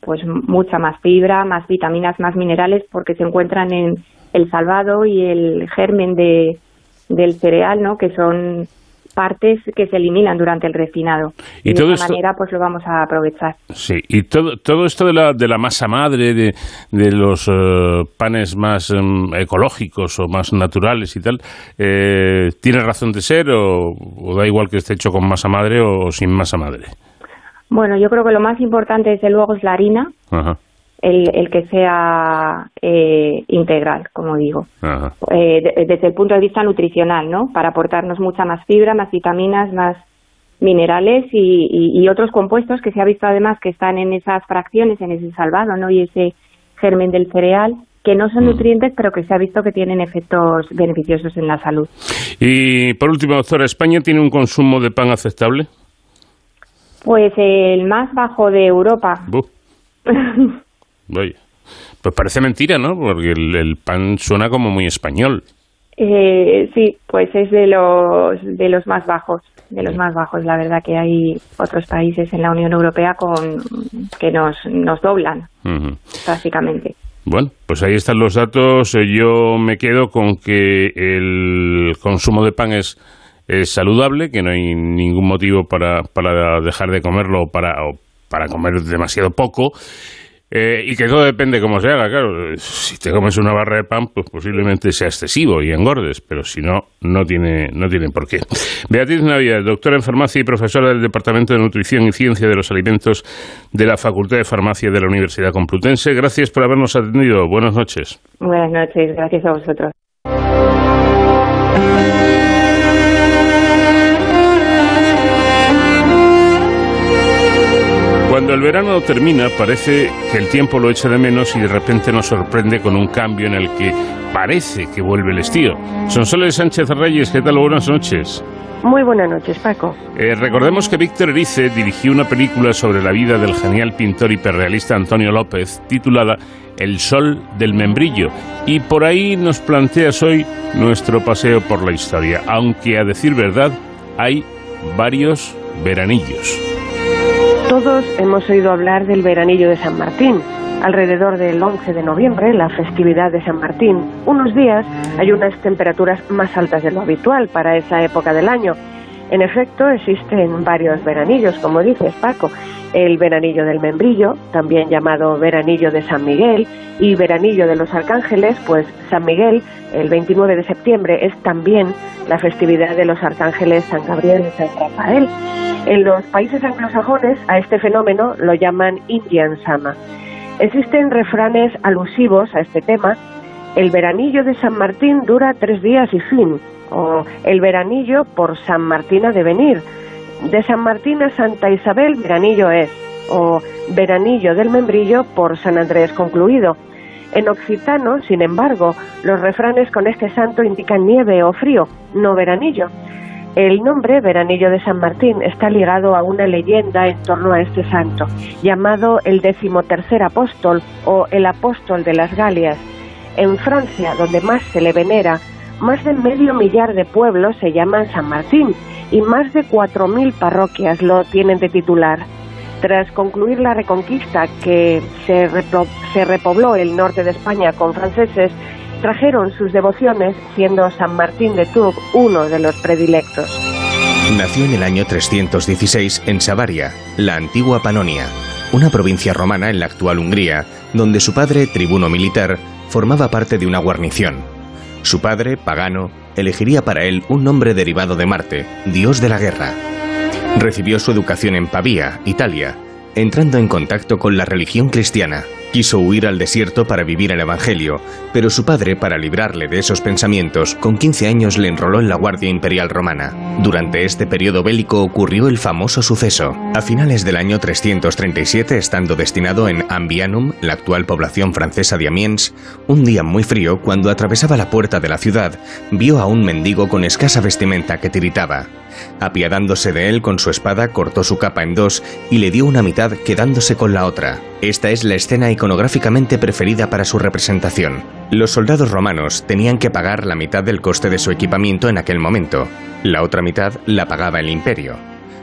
D: pues mucha más fibra, más vitaminas, más minerales porque se encuentran en el salvado y el germen de, del cereal, ¿no? que son partes que se eliminan durante el refinado. Y, de esta manera pues lo vamos a aprovechar.
B: Sí, y todo, todo esto de la, de la masa madre, de, de los eh, panes más em, ecológicos o más naturales y tal, eh, ¿tiene razón de ser o, da igual que esté hecho con masa madre o sin masa madre?
D: Bueno, yo creo que lo más importante desde luego es la harina. El, el, que sea eh, integral, como digo, eh, desde el punto de vista nutricional, ¿no? Para aportarnos mucha más fibra, más vitaminas, más minerales y, y, otros compuestos que se ha visto además que están en esas fracciones, en ese salvado, ¿no? Y ese germen del cereal que no son mm. nutrientes, pero que se ha visto que tienen efectos beneficiosos en la salud.
B: Y por último, doctora, ¿España tiene un consumo de pan aceptable?
D: Pues el más bajo de Europa.
B: Pues parece mentira, ¿no? Porque el, pan suena como muy español.
D: Eh, sí, pues es de los de los más bajos, de los más bajos. La verdad que hay otros países en la Unión Europea con que nos nos doblan, básicamente.
B: Bueno, pues ahí están los datos. Yo me quedo con que el consumo de pan es es saludable, que no hay ningún motivo para, para dejar de comerlo o para, para comer demasiado poco. Eh, y que todo depende cómo se haga, claro. Si te comes una barra de pan, pues posiblemente sea excesivo y engordes, pero si no, no tiene, no tiene por qué. Beatriz Navidad, doctora en farmacia y profesora del Departamento de Nutrición y Ciencia de los Alimentos de la Facultad de Farmacia de la Universidad Complutense. Gracias por habernos atendido. Buenas noches.
D: Buenas noches, gracias a vosotros.
B: Cuando el verano termina, parece que el tiempo lo echa de menos y de repente nos sorprende con un cambio en el que parece que vuelve el estío. Sonsoles Sánchez Reyes, ¿qué tal? Buenas noches.
E: Muy buenas noches, Paco.
B: Eh, recordemos que Víctor Erice dirigió una película sobre la vida del genial pintor hiperrealista Antonio López, titulada El sol del membrillo, y por ahí nos planteas hoy nuestro paseo por la historia, aunque a decir verdad hay varios veranillos.
E: Todos hemos oído hablar del veranillo de San Martín. Alrededor del 11 de noviembre, la festividad de San Martín, unos días hay unas temperaturas más altas de lo habitual para esa época del año. En efecto, existen varios veranillos, como dices Paco. El veranillo del membrillo, también llamado veranillo de San Miguel, y veranillo de los arcángeles, pues San Miguel, el 29 de septiembre, es también la festividad de los arcángeles San Gabriel y San Rafael. En los países anglosajones a este fenómeno lo llaman Indian Sama. Existen refranes alusivos a este tema. El veranillo de San Martín dura tres días y fin, o el veranillo por San Martín ha de venir. De San Martín a Santa Isabel veranillo es, o veranillo del membrillo por San Andrés concluido. En occitano, sin embargo, los refranes con este santo indican nieve o frío, no veranillo. El nombre Veranillo de San Martín está ligado a una leyenda en torno a este santo, llamado el decimotercer apóstol o el apóstol de las Galias. En Francia, donde más se le venera, más de medio millar de pueblos se llaman San Martín y más de cuatro mil parroquias lo tienen de titular. Tras concluir la reconquista que se, se repobló el norte de España con franceses, trajeron sus devociones, siendo San Martín de Tours uno de los predilectos.
F: Nació en el año 316 en Savaria, la antigua Panonia, una provincia romana en la actual Hungría, donde su padre, tribuno militar, formaba parte de una guarnición. Su padre, pagano, elegiría para él un nombre derivado de Marte, dios de la guerra. Recibió su educación en Pavía, Italia, entrando en contacto con la religión cristiana. Quiso huir al desierto para vivir el Evangelio, pero su padre, para librarle de esos pensamientos, con 15 años le enroló en la Guardia Imperial Romana. Durante este periodo bélico ocurrió el famoso suceso. A finales del año 337, estando destinado en Ambianum, la actual población francesa de Amiens, un día muy frío, cuando atravesaba la puerta de la ciudad, vio a un mendigo con escasa vestimenta que tiritaba. Apiadándose de él con su espada, cortó su capa en dos y le dio una mitad quedándose con la otra. Esta es la escena iconográficamente preferida para su representación. Los soldados romanos tenían que pagar la mitad del coste de su equipamiento en aquel momento. La otra mitad la pagaba el imperio.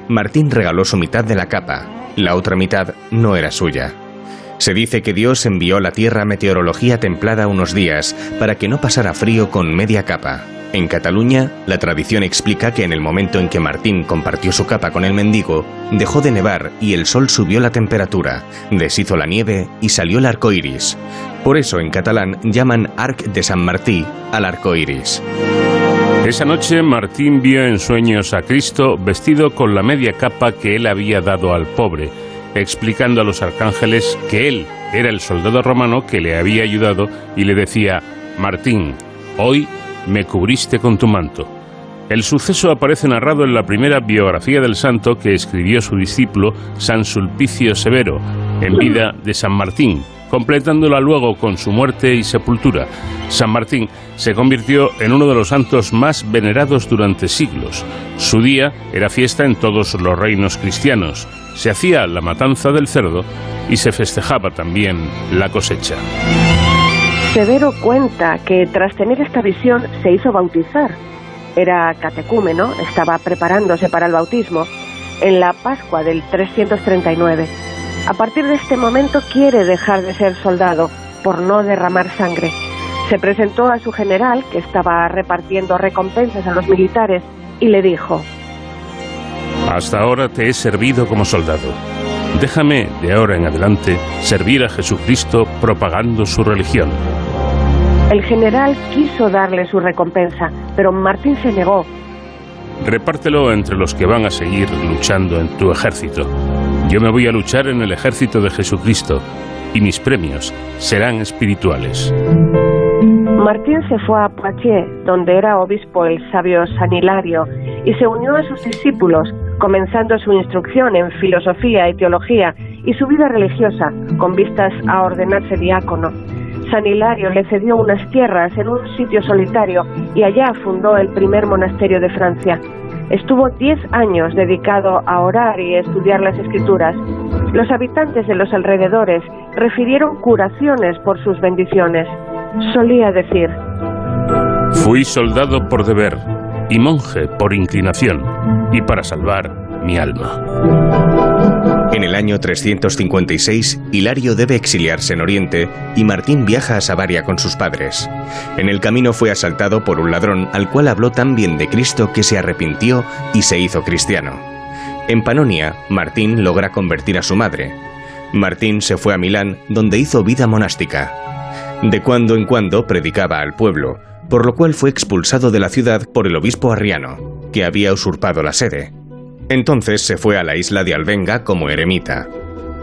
F: Martín regaló su mitad de la capa, la otra mitad no era suya. Se dice que Dios envió la Tierra meteorología templada unos días para que no pasara frío con media capa. En Cataluña, la tradición explica que en el momento en que Martín compartió su capa con el mendigo, dejó de nevar y el sol subió la temperatura, deshizo la nieve y salió el arco iris. Por eso en catalán llaman Arc de San Martí al arco iris.
B: Esa noche Martín vio en sueños a Cristo vestido con la media capa que él había dado al pobre, explicando a los arcángeles que él era el soldado romano que le había ayudado y le decía, Martín, hoy me cubriste con tu manto. El suceso aparece narrado en la primera biografía del santo que escribió su discípulo San Sulpicio Severo, en vida de San Martín, completándola luego con su muerte y sepultura. San Martín se convirtió en uno de los santos más venerados durante siglos. Su día era fiesta en todos los reinos cristianos. Se hacía la matanza del cerdo y se festejaba también la cosecha.
E: Severo cuenta que tras tener esta visión se hizo bautizar. Era catecúmeno, estaba preparándose para el bautismo en la Pascua del 339. A partir de este momento quiere dejar de ser soldado por no derramar sangre. Se presentó a su general, que estaba repartiendo recompensas a los militares, y le dijo,
B: Hasta ahora te he servido como soldado. Déjame de ahora en adelante servir a Jesucristo propagando su religión.
E: El general quiso darle su recompensa, pero Martín se negó.
B: Repártelo entre los que van a seguir luchando en tu ejército. Yo me voy a luchar en el ejército de Jesucristo y mis premios serán espirituales.
E: Martín se fue a Poitiers, donde era obispo el sabio San Hilario, y se unió a sus discípulos, comenzando su instrucción en filosofía y teología y su vida religiosa, con vistas a ordenarse diácono. San Hilario le cedió unas tierras en un sitio solitario y allá fundó el primer monasterio de Francia. Estuvo diez años dedicado a orar y estudiar las escrituras. Los habitantes de los alrededores refirieron curaciones por sus bendiciones. Solía decir,
B: Fui soldado por deber y monje por inclinación y para salvar mi alma.
F: En el año 356, Hilario debe exiliarse en Oriente y Martín viaja a Savaria con sus padres. En el camino fue asaltado por un ladrón al cual habló tan bien de Cristo que se arrepintió y se hizo cristiano. En Panonia, Martín logra convertir a su madre. Martín se fue a Milán, donde hizo vida monástica. De cuando en cuando predicaba al pueblo, por lo cual fue expulsado de la ciudad por el obispo Arriano, que había usurpado la sede. Entonces se fue a la isla de Albenga como eremita.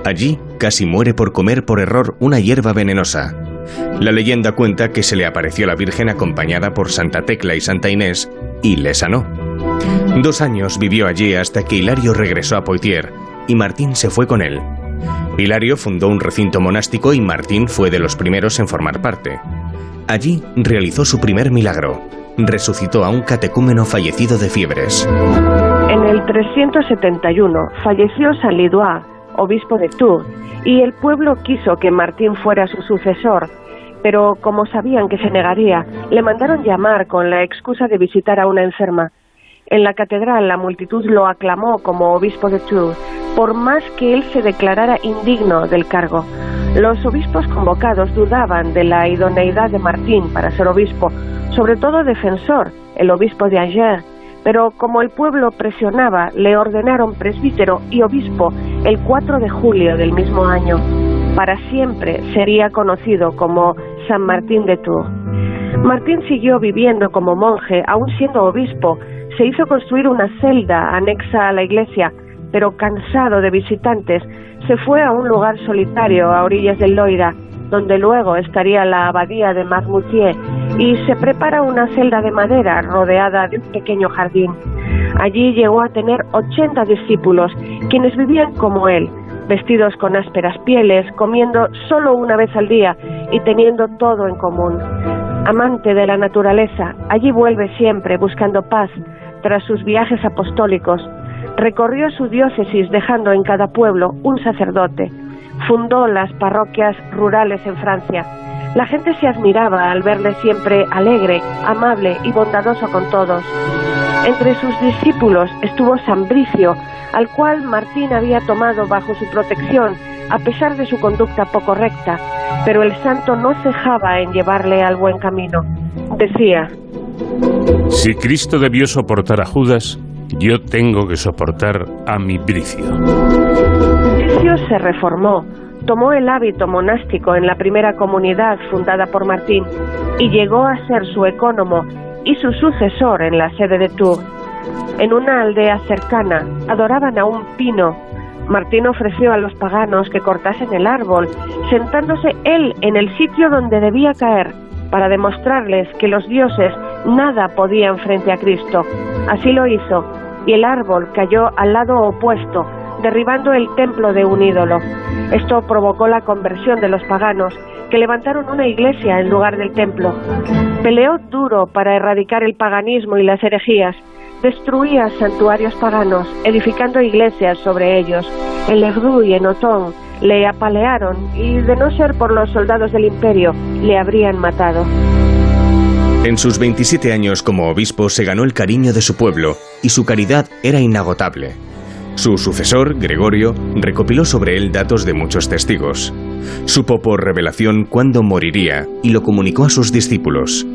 F: Allí casi muere por comer por error una hierba venenosa. La leyenda cuenta que se le apareció la Virgen acompañada por Santa Tecla y Santa Inés y le sanó. Dos años vivió allí hasta que Hilario regresó a Poitiers y Martín se fue con él. Hilario fundó un recinto monástico y Martín fue de los primeros en formar parte. Allí realizó su primer milagro. Resucitó a un catecúmeno fallecido de fiebres.
E: En el 371 falleció San Lidois, obispo de Tours, y el pueblo quiso que Martín fuera su sucesor, pero como sabían que se negaría, le mandaron llamar con la excusa de visitar a una enferma. En la catedral la multitud lo aclamó como obispo de Tours, por más que él se declarara indigno del cargo. Los obispos convocados dudaban de la idoneidad de Martín para ser obispo, sobre todo defensor, el obispo de Angers, pero como el pueblo presionaba, le ordenaron presbítero y obispo el 4 de julio del mismo año. Para siempre sería conocido como San Martín de Tours. Martín siguió viviendo como monje, aún siendo obispo. Se hizo construir una celda anexa a la iglesia, pero cansado de visitantes, se fue a un lugar solitario a orillas del Loira, donde luego estaría la abadía de Marmoutier, y se prepara una celda de madera rodeada de un pequeño jardín. Allí llegó a tener 80 discípulos, quienes vivían como él, vestidos con ásperas pieles, comiendo solo una vez al día y teniendo todo en común. Amante de la naturaleza, allí vuelve siempre buscando paz tras sus viajes apostólicos. Recorrió su diócesis dejando en cada pueblo un sacerdote. Fundó las parroquias rurales en Francia. La gente se admiraba al verle siempre alegre, amable y bondadoso con todos. Entre sus discípulos estuvo San Bricio, al cual Martín había tomado bajo su protección a pesar de su conducta poco recta, pero el santo no cejaba en llevarle al buen camino. Decía,
B: Si Cristo debió soportar a Judas, yo tengo que soportar a mi Bricio.
E: Bricio se reformó, tomó el hábito monástico en la primera comunidad fundada por Martín y llegó a ser su ecónomo y su sucesor en la sede de Tours. En una aldea cercana adoraban a un pino. Martín ofreció a los paganos que cortasen el árbol, sentándose él en el sitio donde debía caer, para demostrarles que los dioses nada podían frente a Cristo. Así lo hizo, y el árbol cayó al lado opuesto, derribando el templo de un ídolo. Esto provocó la conversión de los paganos, que levantaron una iglesia en lugar del templo. Peleó duro para erradicar el paganismo y las herejías, destruía santuarios paganos, edificando iglesias sobre ellos. En Lerdoux y en Otón le apalearon y, de no ser por los soldados del imperio, le habrían matado.
F: En sus 27 años como obispo se ganó el cariño de su pueblo y su caridad era inagotable. Su sucesor, Gregorio, recopiló sobre él datos de muchos testigos. Supo por revelación cuándo moriría y lo comunicó a sus discípulos.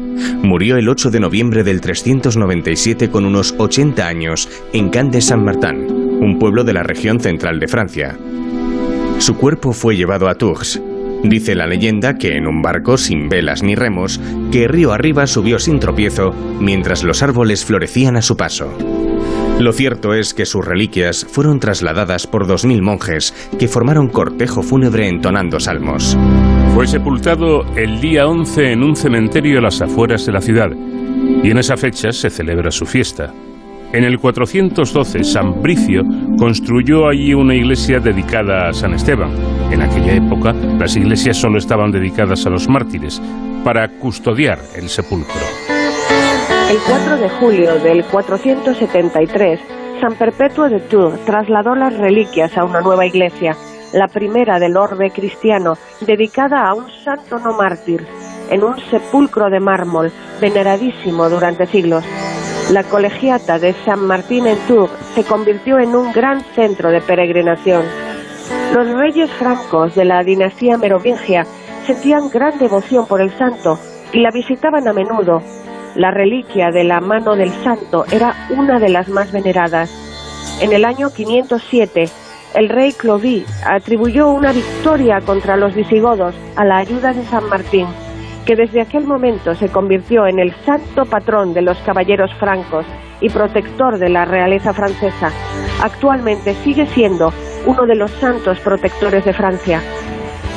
F: Murió el 8 de noviembre del 397 con unos 80 años en Can de Saint-Martin, un pueblo de la región central de Francia. Su cuerpo fue llevado a Tours. Dice la leyenda que en un barco sin velas ni remos, que río arriba subió sin tropiezo mientras los árboles florecían a su paso. Lo cierto es que sus reliquias fueron trasladadas por 2.000 monjes que formaron cortejo fúnebre entonando salmos.
B: Fue sepultado el día 11 en un cementerio a las afueras de la ciudad y en esa fecha se celebra su fiesta. En el 412, San Bricio construyó allí una iglesia dedicada a San Esteban. En aquella época, las iglesias solo estaban dedicadas a los mártires, para custodiar el sepulcro.
E: El 4 de julio del 473, San Perpetuo de Tours trasladó las reliquias a una nueva iglesia, la primera del orbe cristiano, dedicada a un santo no mártir, en un sepulcro de mármol, veneradísimo durante siglos. La colegiata de San Martín en Tours se convirtió en un gran centro de peregrinación. Los reyes francos de la dinastía merovingia sentían gran devoción por el santo y la visitaban a menudo, la reliquia de la mano del santo era una de las más veneradas. En el año 507, el rey Clovis atribuyó una victoria contra los visigodos a la ayuda de San Martín, que desde aquel momento se convirtió en el santo patrón de los caballeros francos y protector de la realeza francesa. Actualmente sigue siendo uno de los santos protectores de Francia.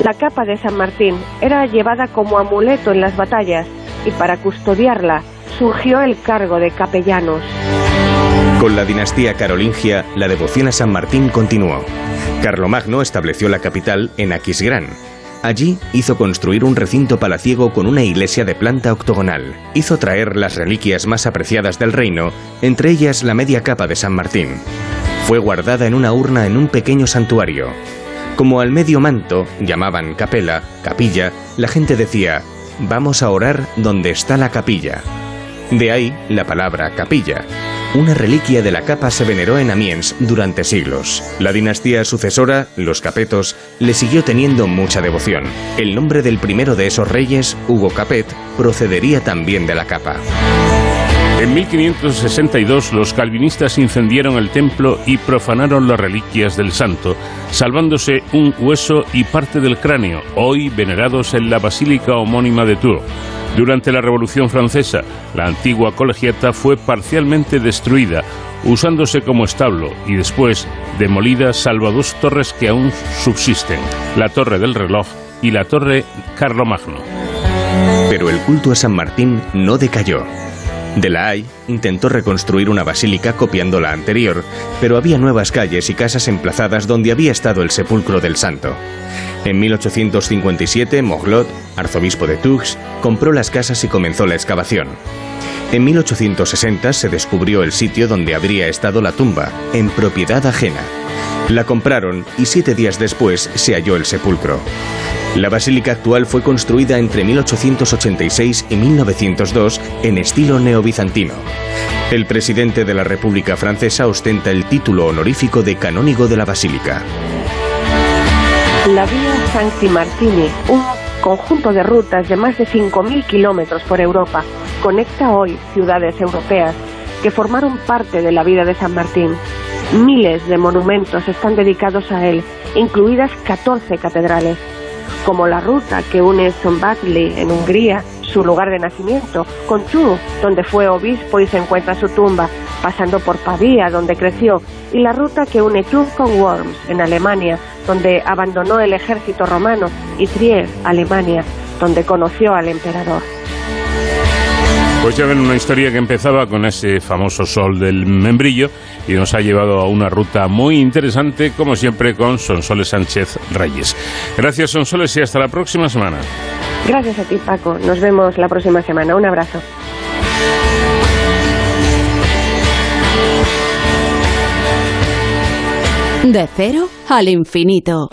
E: La capa de San Martín era llevada como amuleto en las batallas y para custodiarla surgió el cargo de capellanos.
F: Con la dinastía carolingia, la devoción a San Martín continuó. Carlomagno estableció la capital en Aquisgrán. Allí hizo construir un recinto palaciego con una iglesia de planta octogonal. Hizo traer las reliquias más apreciadas del reino, entre ellas la media capa de San Martín. Fue guardada en una urna en un pequeño santuario. Como al medio manto, llamaban capela, capilla, la gente decía, vamos a orar donde está la capilla. De ahí la palabra capilla. Una reliquia de la capa se veneró en Amiens durante siglos. La dinastía sucesora, los Capetos, le siguió teniendo mucha devoción. El nombre del primero de esos reyes, Hugo Capet, procedería también de la capa.
B: En 1562 los calvinistas incendiaron el templo y profanaron las reliquias del santo, salvándose un hueso y parte del cráneo, hoy venerados en la basílica homónima de Tours. Durante la Revolución Francesa, la antigua colegiata fue parcialmente destruida, usándose como establo, y después demolida salvo dos torres que aún subsisten, la Torre del Reloj y la Torre Carlomagno.
F: Pero el culto a San Martín no decayó. De la Haye intentó reconstruir una basílica copiando la anterior, pero había nuevas calles y casas emplazadas donde había estado el sepulcro del santo. En 1857, Moglot, arzobispo de Tours, compró las casas y comenzó la excavación. En 1860 se descubrió el sitio donde habría estado la tumba, en propiedad ajena. La compraron y siete días después se halló el sepulcro. La basílica actual fue construida entre 1886 y 1902 en estilo neobizantino. El presidente de la República Francesa ostenta el título honorífico de canónigo de la basílica.
E: La vía Santi Martini, un conjunto de rutas de más de 5.000 kilómetros por Europa, conecta hoy ciudades europeas que formaron parte de la vida de San Martín. Miles de monumentos están dedicados a él, incluidas 14 catedrales como la ruta que une Szombathely en Hungría, su lugar de nacimiento, con Tours, donde fue obispo y se encuentra su tumba, pasando por Pavía, donde creció, y la ruta que une Tours con Worms, en Alemania, donde abandonó el ejército romano, y Trier, Alemania, donde conoció al emperador.
A: Pues ya ven una historia que empezaba con ese famoso sol del membrillo y nos ha llevado a una ruta muy interesante, como siempre, con Sonsoles Sánchez Reyes. Gracias, Sonsoles, y hasta la próxima semana.
E: Gracias a ti, Paco. Nos vemos la próxima semana. Un abrazo.
G: De cero al infinito.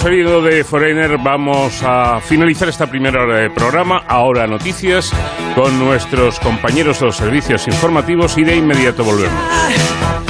A: Sonido de Foreigner vamos a finalizar esta primera hora de programa. Ahora noticias con nuestros compañeros de los servicios informativos y de inmediato volvemos.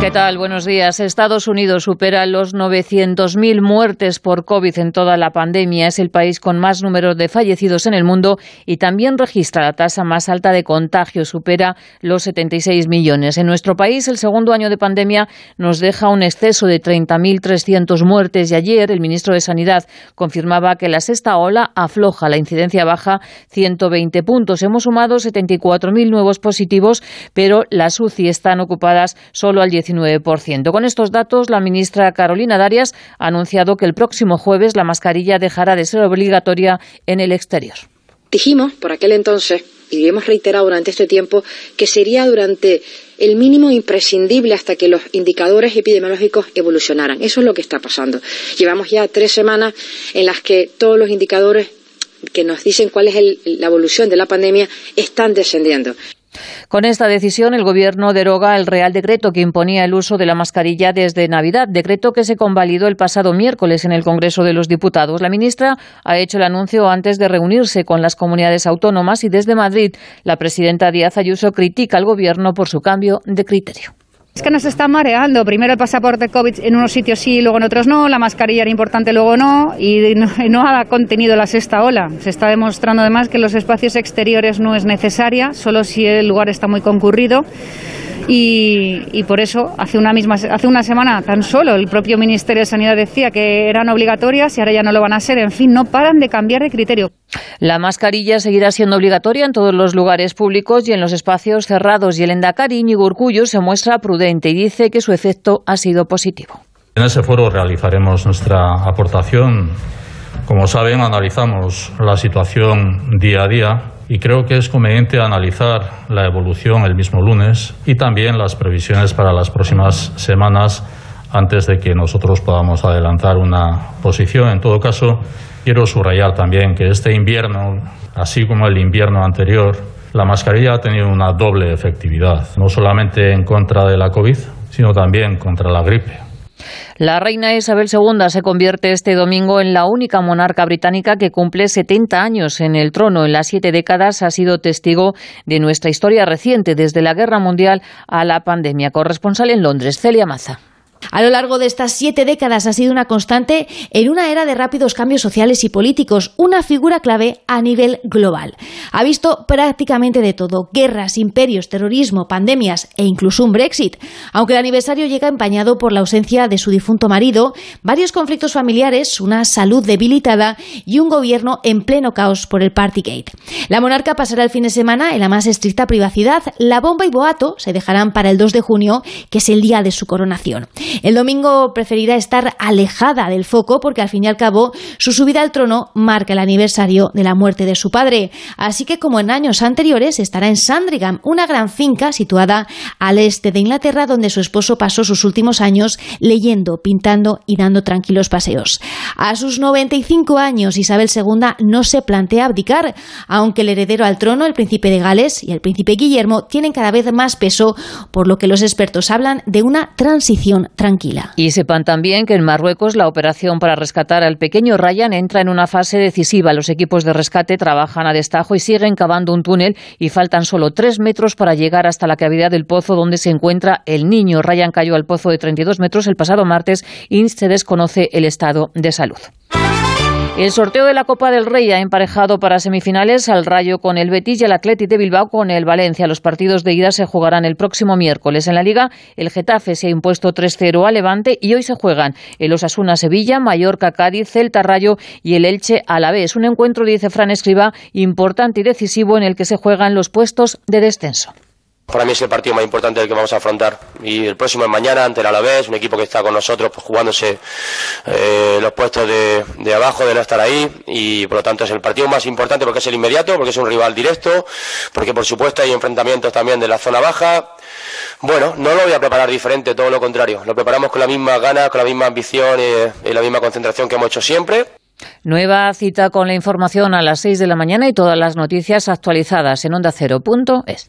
H: ¿Qué tal? Buenos días. Estados Unidos supera los 900.000 muertes por COVID en toda la pandemia. Es el país con más número de fallecidos en el mundo y también registra la tasa más alta de contagio, supera los 76 millones. En nuestro país, el segundo año de pandemia nos deja un exceso de 30.300 muertes y ayer el ministro de Sanidad confirmaba que la sexta ola afloja la incidencia baja 120 puntos. Hemos sumado 74.000 nuevos positivos, pero las UCI están ocupadas solo al 19 con estos datos, la ministra Carolina Darias ha anunciado que el próximo jueves la mascarilla dejará de ser obligatoria en el exterior.
I: Dijimos por aquel entonces y hemos reiterado durante este tiempo que sería durante el mínimo imprescindible hasta que los indicadores epidemiológicos evolucionaran. Eso es lo que está pasando. Llevamos ya tres semanas en las que todos los indicadores que nos dicen cuál es la evolución de la pandemia están descendiendo.
H: Con esta decisión, el Gobierno deroga el Real Decreto que imponía el uso de la mascarilla desde Navidad, decreto que se convalidó el pasado miércoles en el Congreso de los Diputados. La ministra ha hecho el anuncio antes de reunirse con las comunidades autónomas y desde Madrid, la presidenta Díaz Ayuso critica al Gobierno por su cambio de criterio.
J: Es que nos está mareando. Primero el pasaporte COVID en unos sitios sí, luego en otros no. La mascarilla era importante, luego no. Y no, ha contenido la sexta ola. Se está demostrando además que los espacios exteriores no es necesaria, solo si el lugar está muy concurrido. Y, por eso hace una misma hace una semana tan solo el propio Ministerio de Sanidad decía que eran obligatorias y ahora ya no lo van a ser. En fin, no paran de cambiar de criterio.
H: La mascarilla seguirá siendo obligatoria en todos los lugares públicos y en los espacios cerrados y el Endacari Íñigo Urcullo se muestra prudente y dice que su efecto ha sido positivo.
K: En ese foro realizaremos nuestra aportación. Como saben, analizamos la situación día a día y creo que es conveniente analizar la evolución el mismo lunes y también las previsiones para las próximas semanas antes de que nosotros podamos adelantar una posición. En todo caso, quiero subrayar también que este invierno, así como el invierno anterior, la mascarilla ha tenido una doble efectividad, no solamente en contra de la COVID, sino también contra la gripe.
H: La reina Isabel II se convierte este domingo en la única monarca británica que cumple 70 años en el trono. En las siete décadas ha sido testigo de nuestra historia reciente, desde la Guerra Mundial a la pandemia. Corresponsal en Londres, Celia Maza.
L: A lo largo de estas siete décadas ha sido una constante en una era de rápidos cambios sociales y políticos, una figura clave a nivel global. Ha visto prácticamente de todo, guerras, imperios, terrorismo, pandemias e incluso un Brexit. Aunque el aniversario llega empañado por la ausencia de su difunto marido, varios conflictos familiares, una salud debilitada y un gobierno en pleno caos por el Partygate. La monarca pasará el fin de semana en la más estricta privacidad. La bomba y boato se dejarán para el 2 de junio, que es el día de su coronación. El domingo preferirá estar alejada del foco porque al fin y al cabo su subida al trono marca el aniversario de la muerte de su padre. Así que como en años anteriores estará en Sandringham, una gran finca situada al este de Inglaterra donde su esposo pasó sus últimos años leyendo, pintando y dando tranquilos paseos. A sus 95 años Isabel II no se plantea abdicar, aunque el heredero al trono, el príncipe de Gales y el príncipe Guillermo tienen cada vez más peso, por lo que los expertos hablan de una transición
H: Y sepan también que en Marruecos la operación para rescatar al pequeño Ryan entra en una fase decisiva. Los equipos de rescate trabajan a destajo y siguen cavando un túnel y faltan solo tres metros para llegar hasta la cavidad del pozo donde se encuentra el niño. Ryan cayó al pozo de 32 metros el pasado martes y se desconoce el estado de salud. El sorteo de la Copa del Rey ha emparejado para semifinales al Rayo con el Betis y al Atleti de Bilbao con el Valencia. Los partidos de ida se jugarán el próximo miércoles. En la Liga, el Getafe se ha impuesto 3-0 a Levante y hoy se juegan el Osasuna Sevilla, Mallorca Cádiz, Celta Rayo y el Elche a la vez. Un encuentro, dice Fran Escriba, importante y decisivo en el que se juegan los puestos de descenso.
M: Para mí es el partido más importante del que vamos a afrontar. Y el próximo es mañana ante el Alavés, un equipo que está con nosotros pues, jugándose eh, los puestos de, abajo, de no estar ahí. Y por lo tanto es el partido más importante porque es el inmediato, porque es un rival directo, porque por supuesto hay enfrentamientos también de la zona baja. Bueno, no lo voy a preparar diferente, todo lo contrario. Lo preparamos con la misma ganas, con la misma ambición y, y la misma concentración que hemos hecho siempre.
H: Nueva cita con la información a las 6 de la mañana y todas las noticias actualizadas en onda ondacero.es.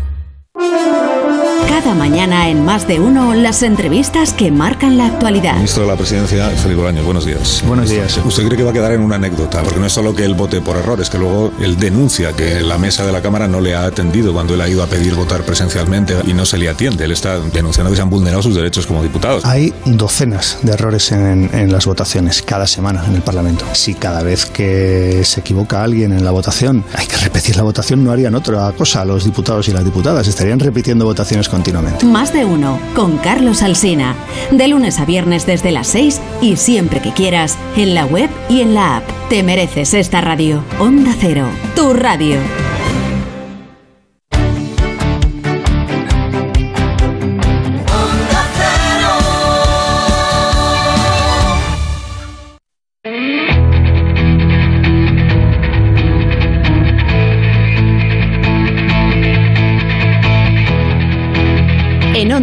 A: Cada mañana en Más de Uno, las entrevistas que marcan la actualidad.
N: Ministro de la Presidencia, Felipe Bolaños, buenos días.
O: Buenos días.
N: ¿Usted cree que va a quedar en una anécdota? Porque no es solo que él vote por errores, que luego él denuncia que la mesa de la Cámara no le ha atendido cuando él ha ido a pedir votar presencialmente y no se le atiende. Él está denunciando que se han vulnerado sus derechos como diputados.
O: Hay docenas de errores en, en las votaciones cada semana en el Parlamento. Si cada vez que se equivoca alguien en la votación hay que repetir la votación, no harían otra cosa los diputados y las diputadas. Estarían repitiendo votaciones continuamente.
A: Más de uno con Carlos Alsina. De lunes a viernes desde las 6 y siempre que quieras en la web y en la app. Te mereces esta radio. Onda Cero, tu radio.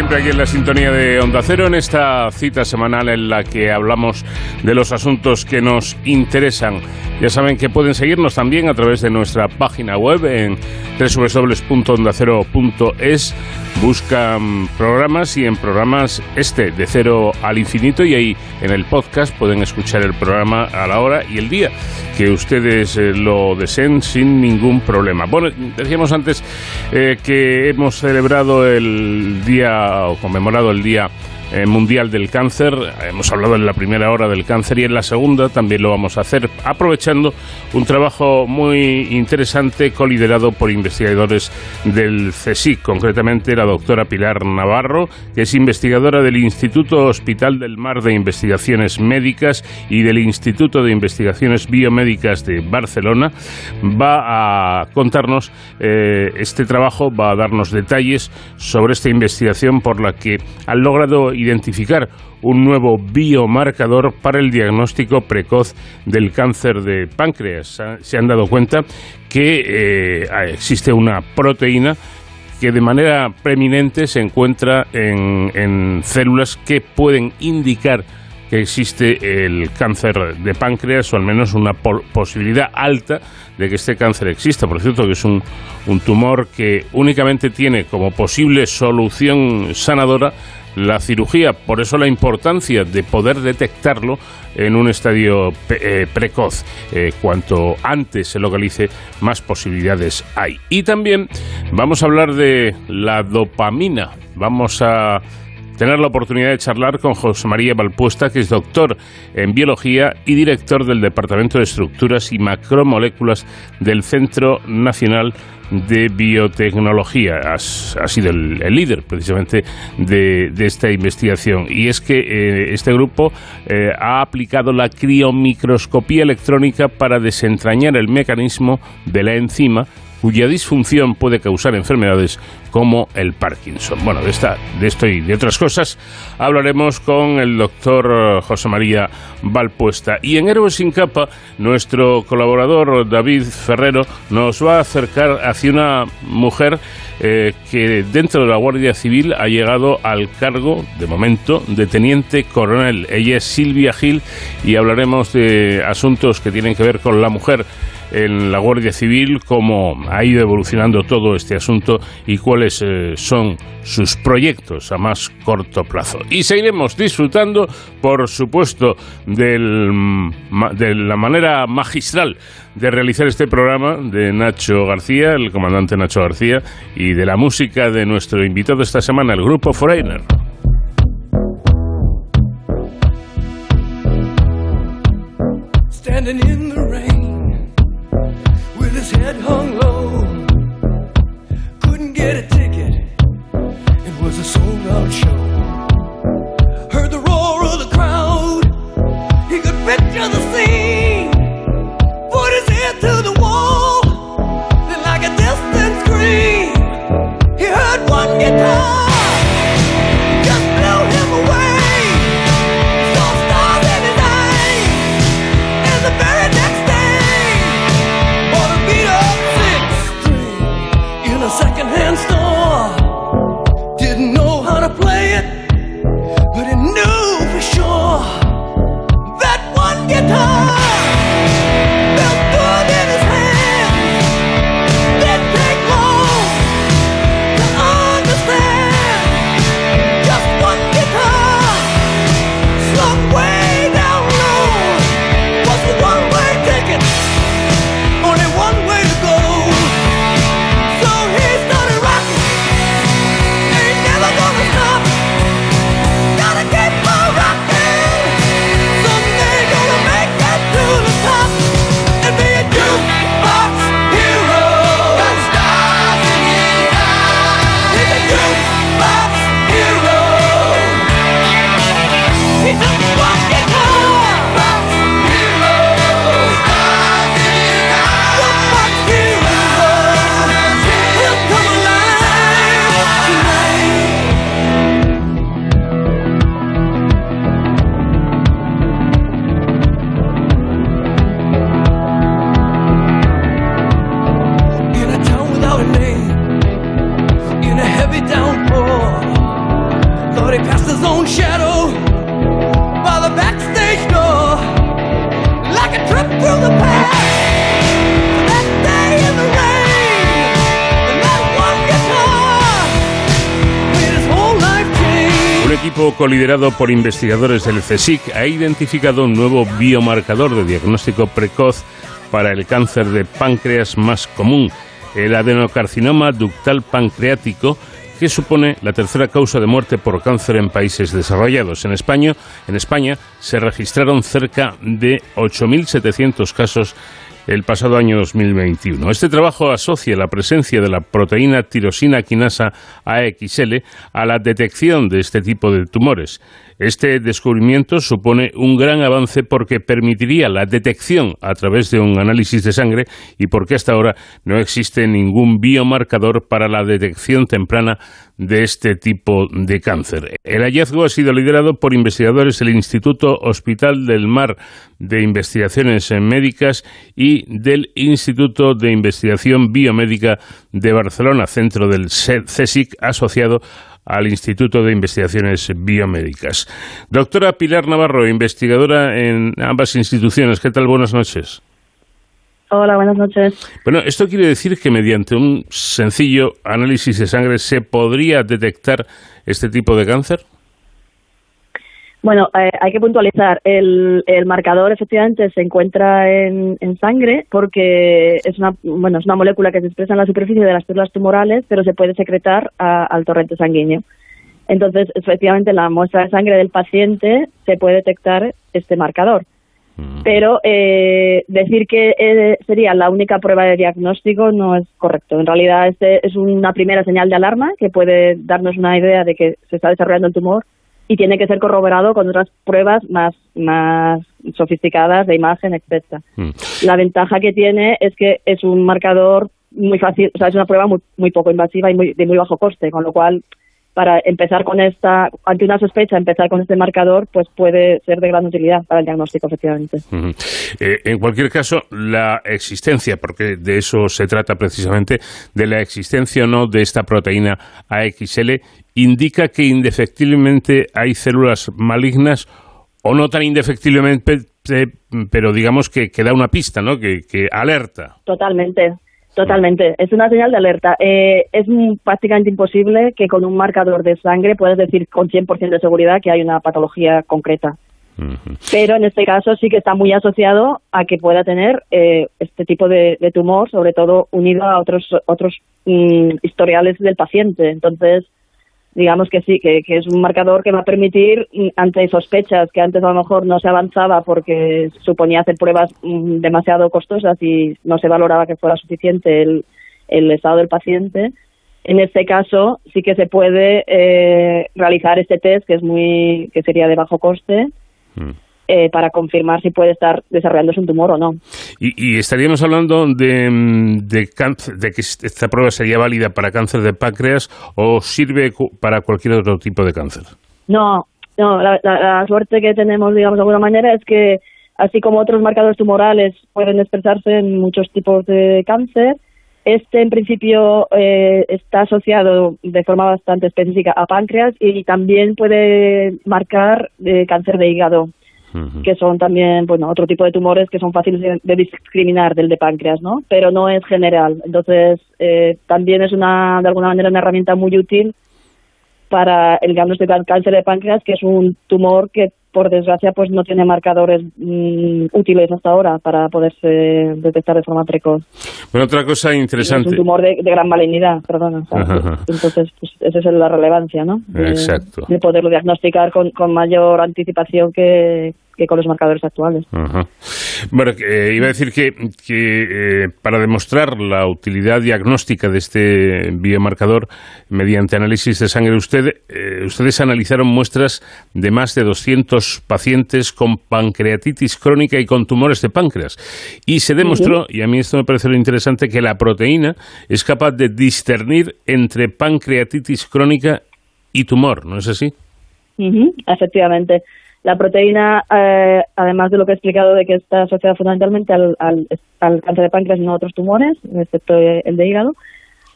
B: Siempre aquí en la sintonía de Onda Cero, en esta cita semanal en la que hablamos de los asuntos que nos interesan. Ya saben que pueden seguirnos también a través de nuestra página web en www.ondacero.es. Buscan programas y en programas este de cero al infinito y ahí en el podcast pueden escuchar el programa a la hora y el día que ustedes eh, lo deseen sin ningún problema. Bueno, decíamos antes eh, que hemos celebrado el día o conmemorado el día eh, mundial del cáncer. Hemos hablado en la primera hora del cáncer y en la segunda también lo vamos a hacer aprovechando un trabajo muy interesante coliderado por investigadores del CSIC, concretamente la doctora Pilar Navarro, que es investigadora del Instituto Hospital del Mar de Investigaciones Médicas y del Instituto de Investigaciones Biomédicas de Barcelona. Va a contarnos eh, este trabajo, va a darnos detalles sobre esta investigación por la que han logrado identificar un nuevo biomarcador para el diagnóstico precoz del cáncer de páncreas. Se han dado cuenta que eh, existe una proteína que de manera preeminente se encuentra en, células que pueden indicar que existe el cáncer de páncreas o al menos una posibilidad alta de que este cáncer exista. Por cierto, que es un tumor que únicamente tiene como posible solución sanadora la cirugía. Por eso la importancia de poder detectarlo en un estadio eh, precoz. Eh, cuanto antes se localice, más posibilidades hay. Y también vamos a hablar de la dopamina. Vamos a tener la oportunidad de charlar con José María Valpuesta, que es doctor en biología y director del Departamento de Estructuras y Macromoléculas del Centro Nacional de Biotecnología. Ha, sido el, líder precisamente de, esta investigación. Y es que eh, este grupo eh, ha aplicado la criomicroscopía electrónica para desentrañar el mecanismo de la enzima cuya disfunción puede causar enfermedades como el Parkinson. Bueno, de, esta, de esto y de otras cosas hablaremos con el doctor José María Valpuesta. Y en Héroes sin capa, nuestro colaborador David Ferrero nos va a acercar hacia una mujer eh, que dentro de la Guardia Civil ha llegado al cargo, de momento, de teniente coronel. Ella es Silvia Gil y hablaremos de asuntos que tienen que ver con la mujer en la Guardia Civil, cómo ha ido evolucionando todo este asunto y cuáles eh, son sus proyectos a más corto plazo. Y seguiremos disfrutando, por supuesto, del, de la manera magistral de realizar este programa de Nacho García, el comandante Nacho García, y de la música de nuestro invitado esta semana, el grupo Foreigner. Hung low. Couldn't get a ticket, it was a sold out show. Heard the roar of the crowd, he could picture the grupo coliderado por investigadores del CSIC ha identificado un nuevo biomarcador de diagnóstico precoz para el cáncer de páncreas más común, el adenocarcinoma ductal pancreático, que supone la tercera causa de muerte por cáncer en países desarrollados. En España, en España se registraron cerca de 8.700 casos el pasado año 2021. Este trabajo asocia la presencia de la proteína tirosina quinasa AXL a la detección de este tipo de tumores. Este descubrimiento supone un gran avance porque permitiría la detección a través de un análisis de sangre y porque hasta ahora no existe ningún biomarcador para la detección temprana de este tipo de cáncer. El hallazgo ha sido liderado por investigadores del Instituto Hospital del Mar de Investigaciones Médicas y del Instituto de Investigación Biomédica de Barcelona, centro del CSIC asociado al Instituto de Investigaciones Biomédicas. Doctora Pilar Navarro, investigadora en ambas instituciones, ¿qué tal? Buenas noches.
P: Hola, buenas noches.
B: Bueno, esto quiere decir que mediante un sencillo análisis de sangre se podría detectar este tipo de cáncer.
P: Bueno, eh, hay que puntualizar. El, el, marcador efectivamente se encuentra en, en, sangre porque es una, bueno, es una molécula que se expresa en la superficie de las células tumorales, pero se puede secretar al torrente sanguíneo. Entonces, efectivamente, en la muestra de sangre del paciente se puede detectar este marcador. Pero eh, decir que eh, sería la única prueba de diagnóstico no es correcto. En realidad, este es una primera señal de alarma que puede darnos una idea de que se está desarrollando el tumor y tiene que ser corroborado con otras pruebas más, más sofisticadas de imagen, etcétera. Mm. La ventaja que tiene es que es un marcador muy fácil, o sea, es una prueba muy, muy poco invasiva y muy, de muy bajo coste, con lo cual para empezar con esta, ante una sospecha, empezar con este marcador, pues puede ser de gran utilidad para el diagnóstico, efectivamente.
B: Eh, en cualquier caso, la existencia, porque de eso se trata precisamente, de la existencia o no de esta proteína AXL, indica que indefectiblemente hay células malignas o no tan indefectiblemente, pero digamos que, que da una pista, ¿no? Que, que alerta.
P: Totalmente. Totalmente, es una señal de alerta. Eh, es prácticamente imposible que con un marcador de sangre puedas decir con 100% de seguridad que hay una patología concreta. Pero en este caso sí que está muy asociado a que pueda tener eh, este tipo de, tumor, sobre todo unido a otros otros mm, historiales del paciente. Entonces, digamos que sí, que, es un marcador que va a permitir, mm, ante sospechas que antes a lo mejor no se avanzaba porque suponía hacer pruebas mm, demasiado costosas y no se valoraba que fuera suficiente el, el estado del paciente, en este caso sí que se puede eh, realizar este test que es muy que sería de bajo coste mm. Eh, para confirmar si puede estar desarrollándose un tumor o no.
B: Y, estaríamos hablando de, de, cáncer, de que esta prueba sería válida para cáncer de páncreas o sirve para cualquier otro tipo de cáncer.
P: No, no, la, suerte que tenemos, digamos, de alguna manera es que así como otros marcadores tumorales pueden expresarse en muchos tipos de cáncer, este en principio eh, está asociado de forma bastante específica a páncreas y también puede marcar eh, cáncer de hígado que son también, bueno, otro tipo de tumores que son fáciles de, discriminar del de páncreas, ¿no? Pero no es general. Entonces, eh, también es una, de alguna manera, una herramienta muy útil para el diagnóstico del cáncer de páncreas, que es un tumor que por desgracia, pues no tiene marcadores mm, útiles hasta ahora para poderse detectar de forma precoz.
B: Bueno, otra cosa interesante.
P: Es un tumor de, gran malignidad, perdona. Entonces, pues, esa es la relevancia, ¿no?
B: Exacto.
P: De poderlo diagnosticar con, con mayor anticipación que, que con los marcadores actuales.
B: Bueno, eh, iba a decir que, que eh, para demostrar la utilidad diagnóstica de este biomarcador mediante análisis de sangre, usted, eh, ustedes analizaron muestras de más de 200 pacientes con pancreatitis crónica y con tumores de páncreas. Y se demostró, y a mí esto me parece lo interesante, que la proteína es capaz de discernir entre pancreatitis crónica y tumor, ¿no es así?
P: efectivamente. La proteína, eh, además de lo que he explicado de que está asociada fundamentalmente al, cáncer de páncreas y no a otros tumores, excepto el de hígado,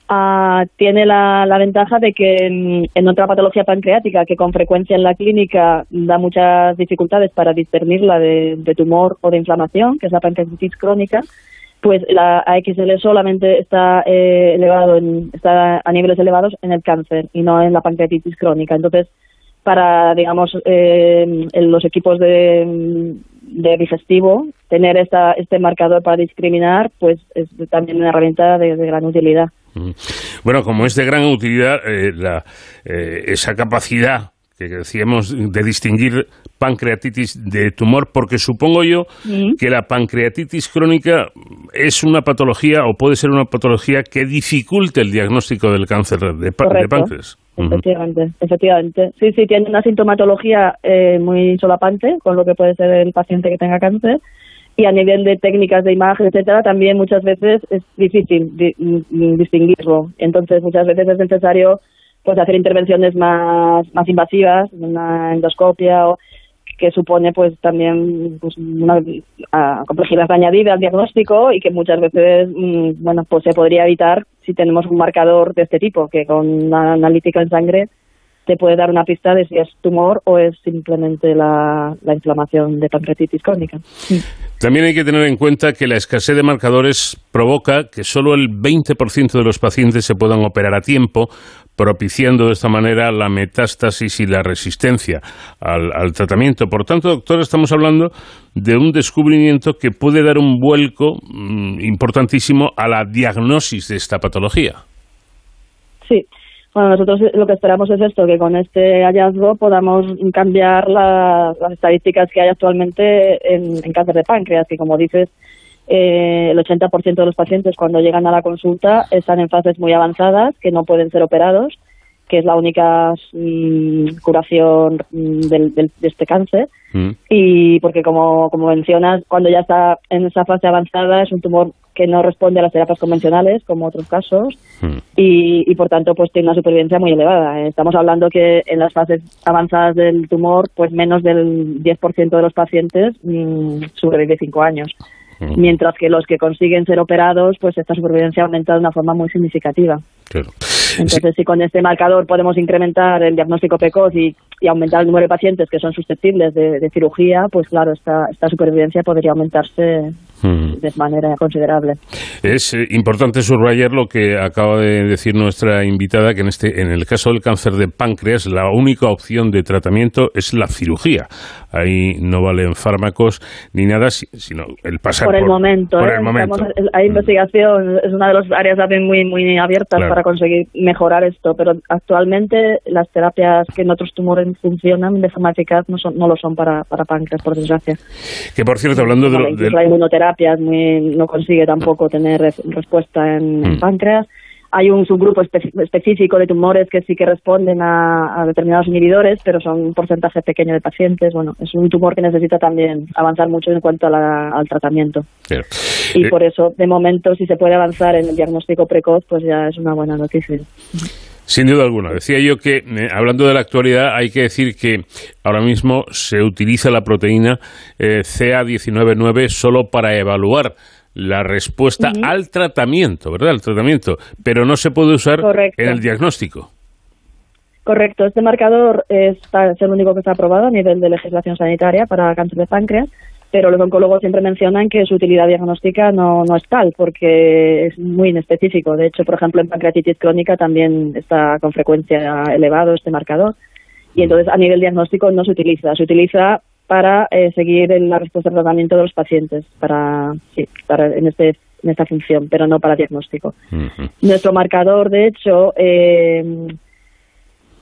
P: ah, tiene la, la, ventaja de que en, otra patología pancreática que con frecuencia en la clínica da muchas dificultades para discernirla de, de tumor o de inflamación, que es la pancreatitis crónica, pues la AXL solamente está eh, elevado en, está a niveles elevados en el cáncer y no en la pancreatitis crónica. Entonces, para, digamos, eh, en los equipos de, de digestivo, tener esta, este marcador para discriminar, pues es también una herramienta de, gran utilidad.
B: Mm. Bueno, como es de gran utilidad, eh, la, eh, esa capacidad que decíamos de distinguir pancreatitis de tumor, porque supongo yo que la pancreatitis crónica es una patología o puede ser una patología que dificulte el diagnóstico del cáncer de, páncreas.
P: Efectivamente, efectivamente. Sí, sí, tiene una sintomatología eh, muy solapante con lo que puede ser el paciente que tenga cáncer y a nivel de técnicas de imagen, etcétera, también muchas veces es difícil mm, distinguirlo. Entonces, muchas veces es necesario pues hacer intervenciones más, más invasivas, una endoscopia o que supone pues también pues, una complejidad añadida al diagnóstico y que muchas veces mm, bueno pues se podría evitar si tenemos un marcador de este tipo que con una analítica en sangre te puede dar una pista de si es tumor o es simplemente la, la inflamación de pancreatitis crónica.
B: También hay que tener en cuenta que la escasez de marcadores provoca que solo el 20% de los pacientes se puedan operar a tiempo, propiciando de esta manera la metástasis y la resistencia al, al, tratamiento. Por tanto, doctor, estamos hablando de un descubrimiento que puede dar un vuelco mm, importantísimo a la diagnosis de esta patología.
P: Sí, bueno, nosotros lo que esperamos es esto, que con este hallazgo podamos cambiar las estadísticas que hay actualmente en, cáncer de páncreas, que como dices, eh, el 80% de los pacientes cuando llegan a la consulta están en fases muy avanzadas que no pueden ser operados, que es la única mm, curación mm, de este cáncer. Mm. Y porque como, como mencionas, cuando ya está en esa fase avanzada es un tumor que no responde a las terapias convencionales, como otros casos, y, y, por tanto pues tiene una supervivencia muy elevada. Estamos hablando que en las fases avanzadas del tumor, pues menos del 10% de los pacientes mmm, sobrevive cinco años. Mientras que los que consiguen ser operados, pues esta supervivencia aumenta de una forma muy significativa. Entonces, si con este marcador podemos incrementar el diagnóstico precoz y, aumentar el número de pacientes que son susceptibles de, cirugía, pues claro, esta, esta supervivencia podría aumentarse hmm. de manera considerable.
B: Es eh, importante subrayar lo que acaba de decir nuestra invitada, que en, este, en el caso del cáncer de páncreas, la única opción de tratamiento es la cirugía. Ahí no valen fármacos ni nada, sino el pasar
P: por el momento. Por ¿eh? el momento. la investigación es una de las áreas también muy, muy abiertas para conseguir mejorar esto, pero actualmente las terapias que en otros tumores funcionan de forma eficaz no, son, no lo son para, para páncreas, por desgracia.
B: Que por cierto, hablando de...
P: La inmunoterapia no consigue tampoco tener respuesta en, mm. páncreas hay un subgrupo específico de tumores que sí que responden a, determinados inhibidores, pero son un porcentaje pequeño de pacientes. Bueno, es un tumor que necesita también avanzar mucho en cuanto al tratamiento. Y eh, por eso, de momento, si se puede avanzar en el diagnóstico precoz, pues ya es una buena noticia.
B: Sin duda alguna. Decía yo que, eh, hablando de la actualidad, hay que decir que ahora mismo se utiliza la proteína eh, CA199 solo para evaluar la respuesta al tratamiento, ¿verdad? Al tratamiento, pero no se puede usar en el diagnóstico.
P: Correcto, este marcador es, el único que está aprobado a nivel de legislación sanitaria para cáncer de páncreas, pero los oncólogos siempre mencionan que su utilidad diagnóstica no, no es tal, porque es muy inespecífico. De hecho, por ejemplo, en pancreatitis crónica también está con frecuencia elevado este marcador, y entonces a nivel diagnóstico no se utiliza. Se utiliza para eh, seguir en la respuesta al tratamiento de los pacientes, para, sí, para en, este, en esta función, pero no para diagnóstico. Nuestro marcador, de hecho, eh,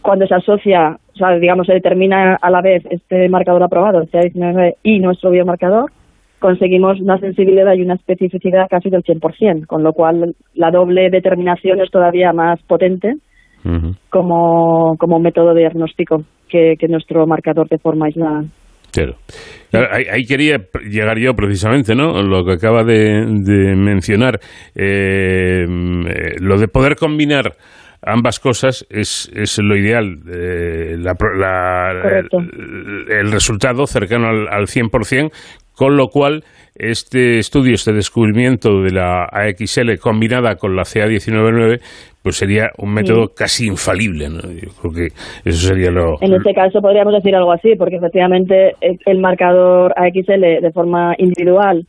P: cuando se asocia, o sea, digamos, se determina a la vez este marcador aprobado, el CA19 y nuestro biomarcador, conseguimos una sensibilidad y una especificidad casi del 100%, con lo cual la doble determinación es todavía más potente como, como método de diagnóstico que, que nuestro marcador de forma aislada.
B: Claro. ahí, quería llegar yo precisamente, ¿no? Lo que acaba de, mencionar, eh, eh, lo de poder combinar ambas cosas es, es lo ideal. Eh, el, resultado cercano al, al 100%, con lo cual este estudio, este descubrimiento de la AXL combinada con la CA199, pues sería un método casi infalible. ¿no? Yo creo que eso sería lo.
P: En este caso podríamos decir algo así, porque efectivamente el marcador AXL de forma individual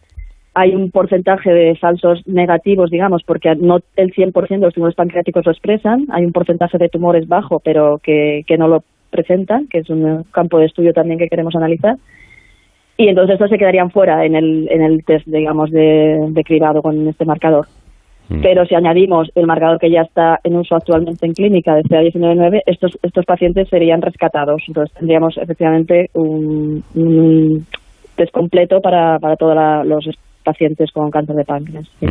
P: hay un porcentaje de falsos negativos, digamos, porque no el 100% de los tumores pancreáticos lo expresan, hay un porcentaje de tumores bajo, pero que, que no lo presentan, que es un campo de estudio también que queremos analizar. Y entonces estos se quedarían fuera en el, en el test, digamos, de, de cribado con este marcador.
B: Mm.
P: Pero si añadimos el marcador que ya está en uso actualmente en clínica de CA19-9, estos, estos pacientes serían rescatados. Entonces tendríamos efectivamente un, un test completo para, para todos los pacientes con cáncer de páncreas. sí.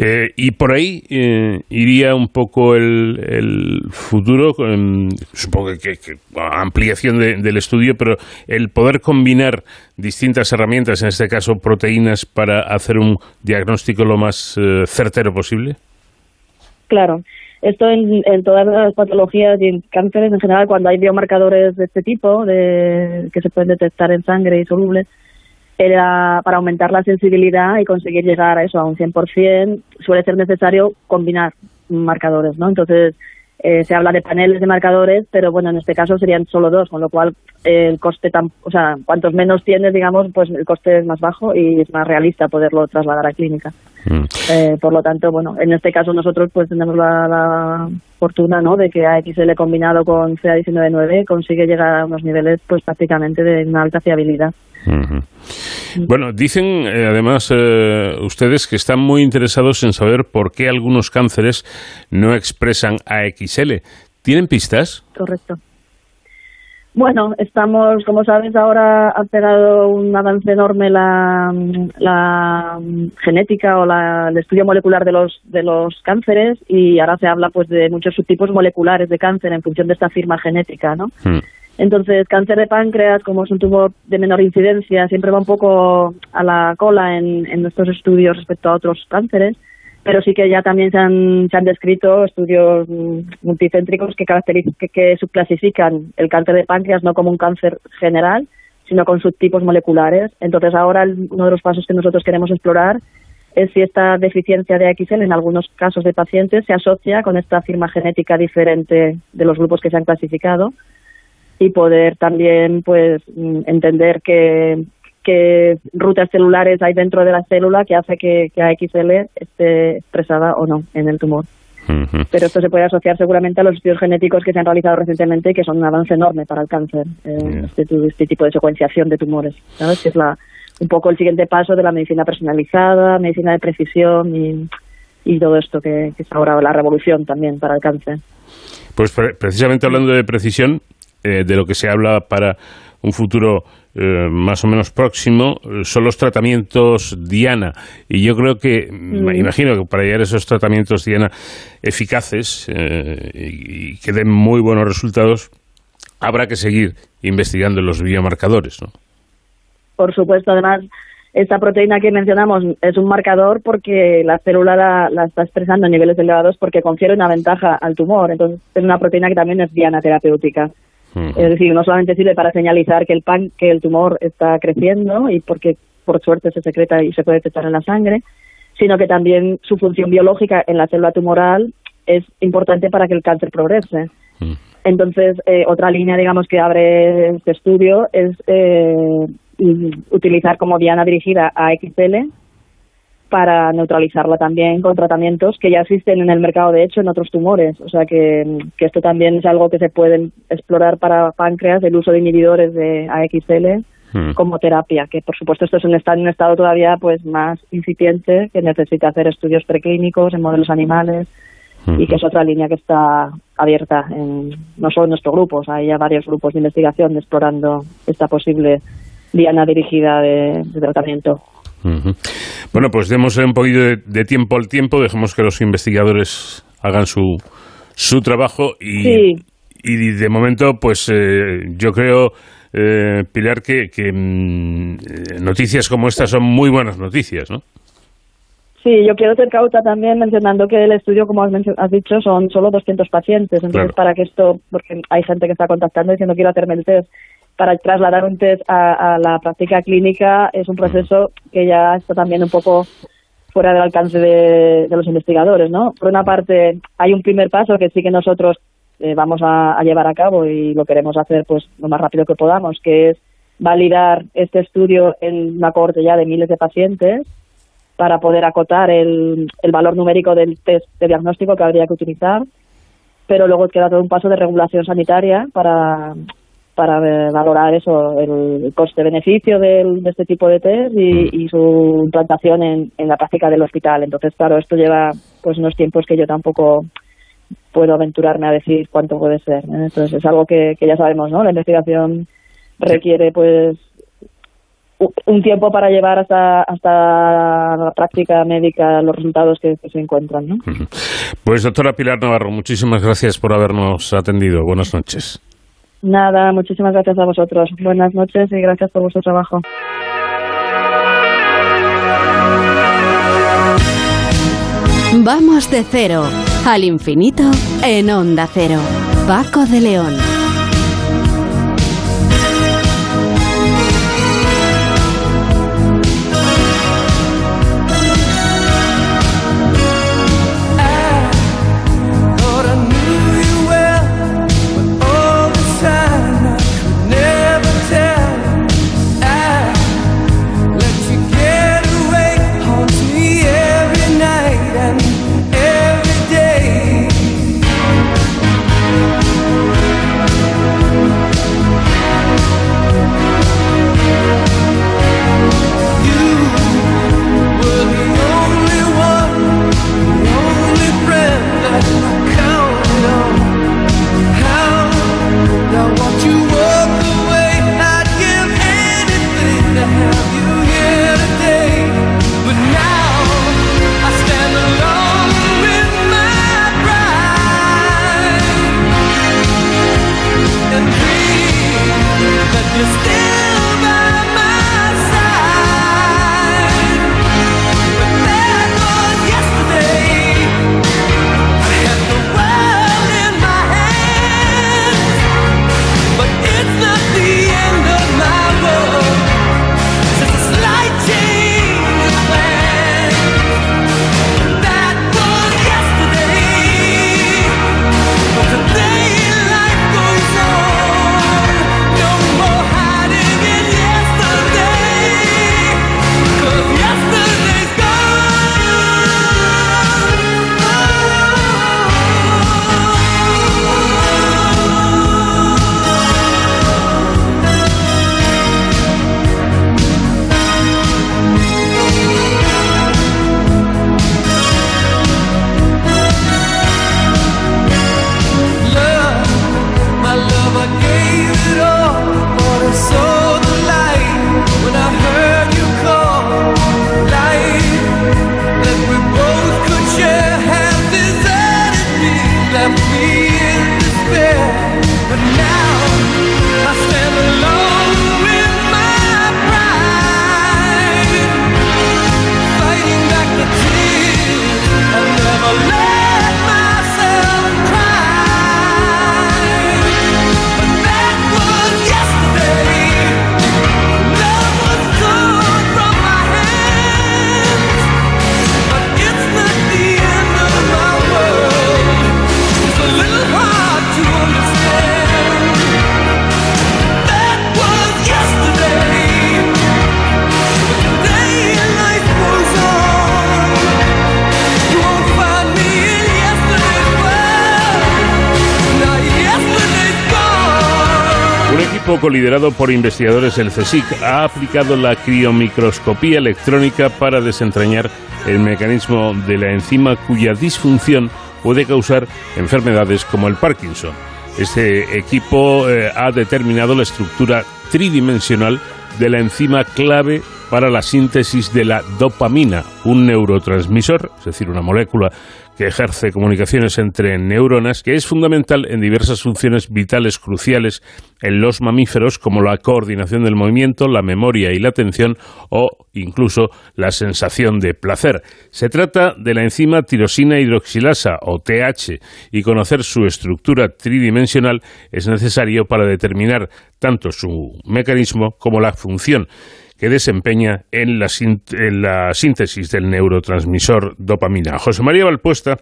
B: Eh, y por ahí eh, iría un poco el, el futuro, con- supongo que, que ampliación de- del estudio, pero el poder combinar distintas herramientas, en este caso proteínas, para hacer un diagnóstico lo más eh, certero posible.
P: Claro. Esto en, en todas las patologías y en cánceres en general, cuando hay biomarcadores de este tipo, de, que se pueden detectar en sangre y solubles, era para aumentar la sensibilidad y conseguir llegar a eso, a un 100%, suele ser necesario combinar marcadores, ¿no? Entonces, eh, se habla de paneles de marcadores, pero bueno, en este caso serían solo dos, con lo cual el coste, tan, o sea, cuantos menos tienes, digamos, pues el coste es más bajo y es más realista poderlo trasladar a clínica. Eh, por lo tanto, bueno, en este caso nosotros pues tenemos la, la fortuna, ¿no? De que AXL combinado con CA199 consigue llegar a unos niveles pues prácticamente de una alta fiabilidad.
B: Ujú. Bueno, dicen eh, además eh, ustedes que están muy interesados en saber por qué algunos cánceres no expresan AXL. ¿Tienen pistas?
P: Correcto. Bueno, estamos, como sabes, ahora ha pegado un avance enorme la, la genética o la- el estudio molecular de los de los cánceres y ahora se habla pues de muchos subtipos moleculares de cáncer en función de esta firma genética, ¿no? Entonces, cáncer de páncreas, como es un tumor de menor incidencia, siempre va un poco a la cola en, en nuestros estudios respecto a otros cánceres, pero sí que ya también se han, se han descrito estudios multicéntricos que, caracteriz- que, subclasifican el cáncer de páncreas no como un cáncer general, sino con subtipos moleculares. Entonces, ahora uno de los pasos que nosotros queremos explorar es si esta deficiencia de AXL en algunos casos de pacientes se asocia con esta firma genética diferente de los grupos que se han clasificado y poder también pues mm, entender que qué rutas celulares hay dentro de la célula que hace que, que AXL esté expresada o no en el tumor. Pero esto se puede asociar seguramente a los estudios genéticos que se han realizado recientemente que son un avance enorme para el cáncer, eh, este, este tipo de secuenciación de tumores, ¿sabes? Que es la, un poco el siguiente paso de la medicina personalizada, medicina de precisión y, y todo esto que, que es ahora la revolución también para el cáncer.
B: Pues pre- precisamente hablando de precisión, eh, de lo que se habla para un futuro eh, más o menos próximo, eh, son los tratamientos Diana. Y yo creo que, me
Q: Mm.
B: imagino que para llegar a esos tratamientos Diana eficaces eh, y, y que den muy buenos resultados, habrá que seguir investigando los biomarcadores, ¿no?
P: Por supuesto, además, esta proteína que mencionamos es un marcador porque la célula la, la está expresando en niveles elevados porque confiere una ventaja al tumor. Entonces, es una proteína que también es diana terapéutica. Es decir, no solamente sirve para señalizar que el pan, que el tumor está creciendo y porque por suerte se secreta y se puede detectar en la sangre, sino que también su función biológica en la célula tumoral es importante para que el cáncer progrese. Entonces, eh, otra línea, digamos, que abre este estudio es eh, utilizar como diana dirigida a XL para neutralizarla también con tratamientos que ya existen en el mercado, de hecho, en otros tumores. O sea que, que esto también es algo que se puede explorar para páncreas, el uso de inhibidores de AXL como terapia, que por supuesto esto es un, está en un estado todavía pues más incipiente, que necesita hacer estudios preclínicos en modelos animales y que es otra línea que está abierta, en, no solo en nuestro grupo, o sea, hay ya varios grupos de investigación explorando esta posible diana dirigida de, de tratamiento.
B: Bueno, pues demos un poquito de, de tiempo al tiempo, dejemos que los investigadores hagan su, su trabajo y,
P: Sí.
B: y de momento, pues eh, yo creo, eh, Pilar, que, que, mm, eh, noticias como estas son muy buenas noticias, ¿no?
P: Sí, yo quiero ser cauta también mencionando que el estudio, como has, has dicho, son solo 200 pacientes. Entonces,
B: Claro.
P: para que esto, porque hay gente que está contactando diciendo quiero hacerme el test, para trasladar un test a, a la práctica clínica es un proceso que ya está también un poco fuera del alcance de, los investigadores, ¿no? Por una parte, hay un primer paso que sí que nosotros eh, vamos a, a llevar a cabo y lo queremos hacer pues lo más rápido que podamos, que es validar este estudio en una cohorte ya de miles de pacientes para poder acotar el, el valor numérico del test de diagnóstico que habría que utilizar. pero luego queda todo un paso de regulación sanitaria para para valorar eso, el coste-beneficio de este tipo de test y, y su implantación en, en, la práctica del hospital. Entonces, claro, esto lleva pues unos tiempos que yo tampoco puedo aventurarme a decir cuánto puede ser. ¿eh? Entonces, es algo que, que ya sabemos, ¿no? La investigación requiere, pues, un tiempo para llevar hasta, hasta la práctica médica los resultados que, que se encuentran. ¿no?
B: Pues doctora Pilar Navarro, muchísimas gracias por habernos atendido. Buenas noches.
P: Nada, muchísimas gracias a vosotros. Buenas noches y gracias por vuestro trabajo.
A: Vamos de cero al infinito en onda cero. Paco de León.
B: Liderado por investigadores del CSIC ha aplicado la criomicroscopía electrónica para desentrañar el mecanismo de la enzima cuya disfunción puede causar enfermedades como el Parkinson. Este equipo eh, ha determinado la estructura tridimensional de la enzima clave para la síntesis de la dopamina, un neurotransmisor, es decir, una molécula que ejerce comunicaciones entre neuronas, que es fundamental en diversas funciones vitales cruciales en los mamíferos, como la coordinación del movimiento, la memoria y la atención, o incluso la sensación de placer. Se trata de la enzima tirosina hidroxilasa, o TH, y conocer su estructura tridimensional es necesario para determinar tanto su mecanismo como la función que desempeña en la, en la síntesis del neurotransmisor dopamina. José María Valpuesta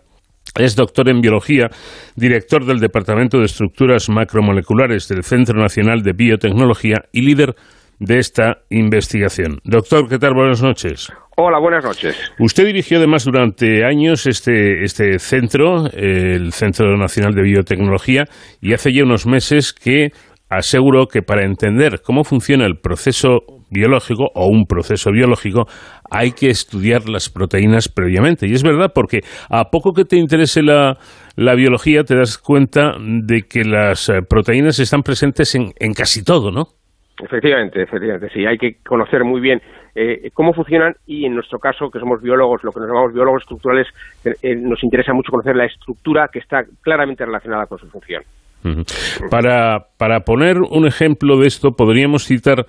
B: es doctor en biología, director del Departamento de Estructuras Macromoleculares del Centro Nacional de Biotecnología y líder de esta investigación. Doctor, ¿qué tal? Buenas noches.
Q: Hola, buenas noches.
B: Usted dirigió además durante años este, este centro, el Centro Nacional de Biotecnología, y hace ya unos meses que aseguró que para entender cómo funciona el proceso biológico o un proceso biológico hay que estudiar las proteínas previamente. Y es verdad porque a poco que te interese la, biología te das cuenta de que las eh, proteínas están presentes en, en casi todo, ¿no?
Q: Efectivamente, efectivamente, sí, hay que conocer muy bien eh, cómo funcionan y en nuestro caso, que somos biólogos, lo que nos llamamos biólogos estructurales, eh, eh, nos interesa mucho conocer la estructura que está claramente relacionada con su función.
B: Para, para poner un ejemplo de esto, podríamos citar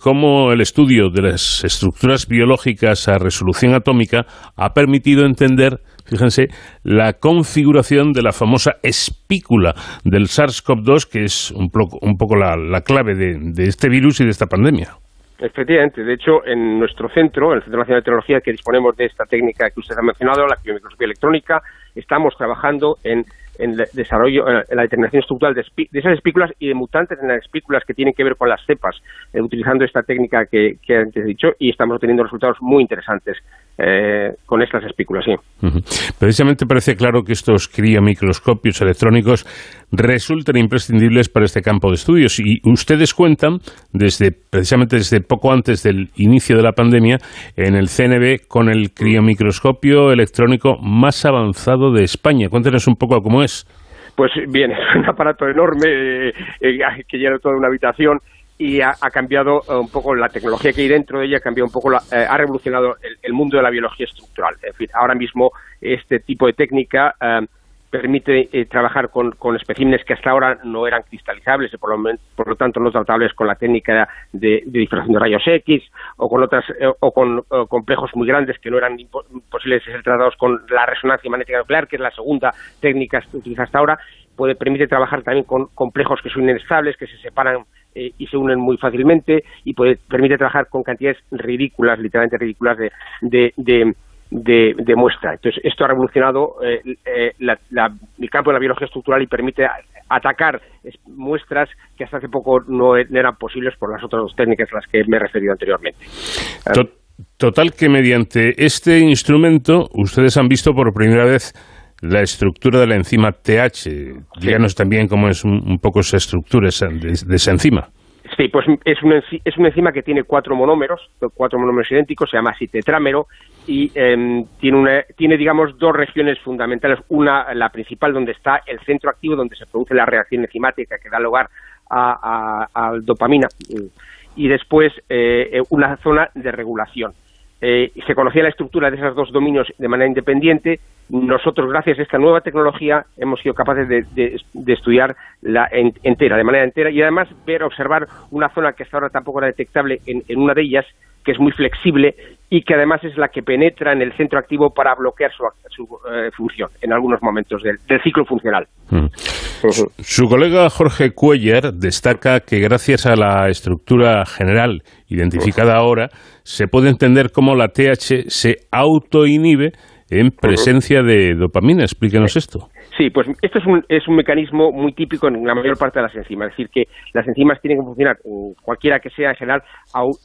B: cómo el estudio de las estructuras biológicas a resolución atómica ha permitido entender fíjense, la configuración de la famosa espícula del SARS-CoV-2, que es un, poco la, clave de, este virus y de esta pandemia.
Q: Efectivamente, de hecho, en nuestro centro, en el Centro Nacional de Tecnología, que disponemos de esta técnica que usted ha mencionado, la biomicroscopía electrónica, estamos trabajando en en el desarrollo, en la determinación estructural de, esas espículas y de mutantes en las espículas que tienen que ver con las cepas, eh, utilizando esta técnica que, antes he dicho, y estamos obteniendo resultados muy interesantes eh, con estas espículas, sí.
B: Precisamente parece claro que estos criomicroscopios electrónicos resultan imprescindibles para este campo de estudios y ustedes cuentan desde precisamente desde poco antes del inicio de la pandemia en el CNB con el criomicroscopio electrónico más avanzado de España. Cuéntenos un poco cómo es.
Q: Pues bien, es un aparato enorme eh, eh, que llena toda una habitación y ha, cambiado eh, un poco la tecnología que hay dentro de ella, ha cambiado un poco, ha revolucionado el, mundo de la biología estructural. En fin, ahora mismo este tipo de técnica permite eh, trabajar con, con, especímenes que hasta ahora no eran cristalizables y por lo, por lo tanto no tratables con la técnica de, de difracción de rayos X o con otras eh, o con complejos muy grandes que no eran posibles de ser tratados con la resonancia magnética nuclear, que es la segunda técnica que utiliza hasta ahora, puede permite trabajar también con complejos que son inestables, que se separan eh, y se unen muy fácilmente y puede permite trabajar con cantidades ridículas, literalmente ridículas de, de de, muestra. Entonces, esto ha revolucionado eh, eh, el campo de la biología estructural y permite atacar muestras que hasta hace poco no, e, eran posibles por las otras dos técnicas a las que me he referido anteriormente.
B: Total que mediante este instrumento ustedes han visto por primera vez la estructura de la enzima TH. Díganos también cómo es un, poco esa estructura de, esa enzima.
Q: Sí, pues es una, es una enzima que tiene cuatro monómeros, cuatro monómeros idénticos, se llama citetrámero y em, tiene, una, tiene, digamos, dos regiones fundamentales. Una, la principal, donde está el centro activo, donde se produce la reacción enzimática que da lugar a, dopamina, y después eh, una zona de regulación. Eh, se conocía la estructura de esos dos dominios de manera independiente. Nosotros, gracias a esta nueva tecnología, hemos sido capaces de, estudiar la entera, de manera entera, y además ver, observar una zona que hasta ahora tampoco era detectable en, en una de ellas, que es muy flexible y que además es la que penetra en el centro activo para bloquear su, eh, función en algunos momentos del, ciclo funcional. Mm.
B: Su colega Jorge Cuellar destaca que gracias a la estructura general identificada ahora, se puede entender cómo la TH se autoinhibe en presencia de dopamina. Explíquenos esto.
Q: Sí, pues esto es un, es un mecanismo muy típico en la mayor parte de las enzimas. Es decir, que las enzimas tienen que funcionar, cualquiera que sea en general,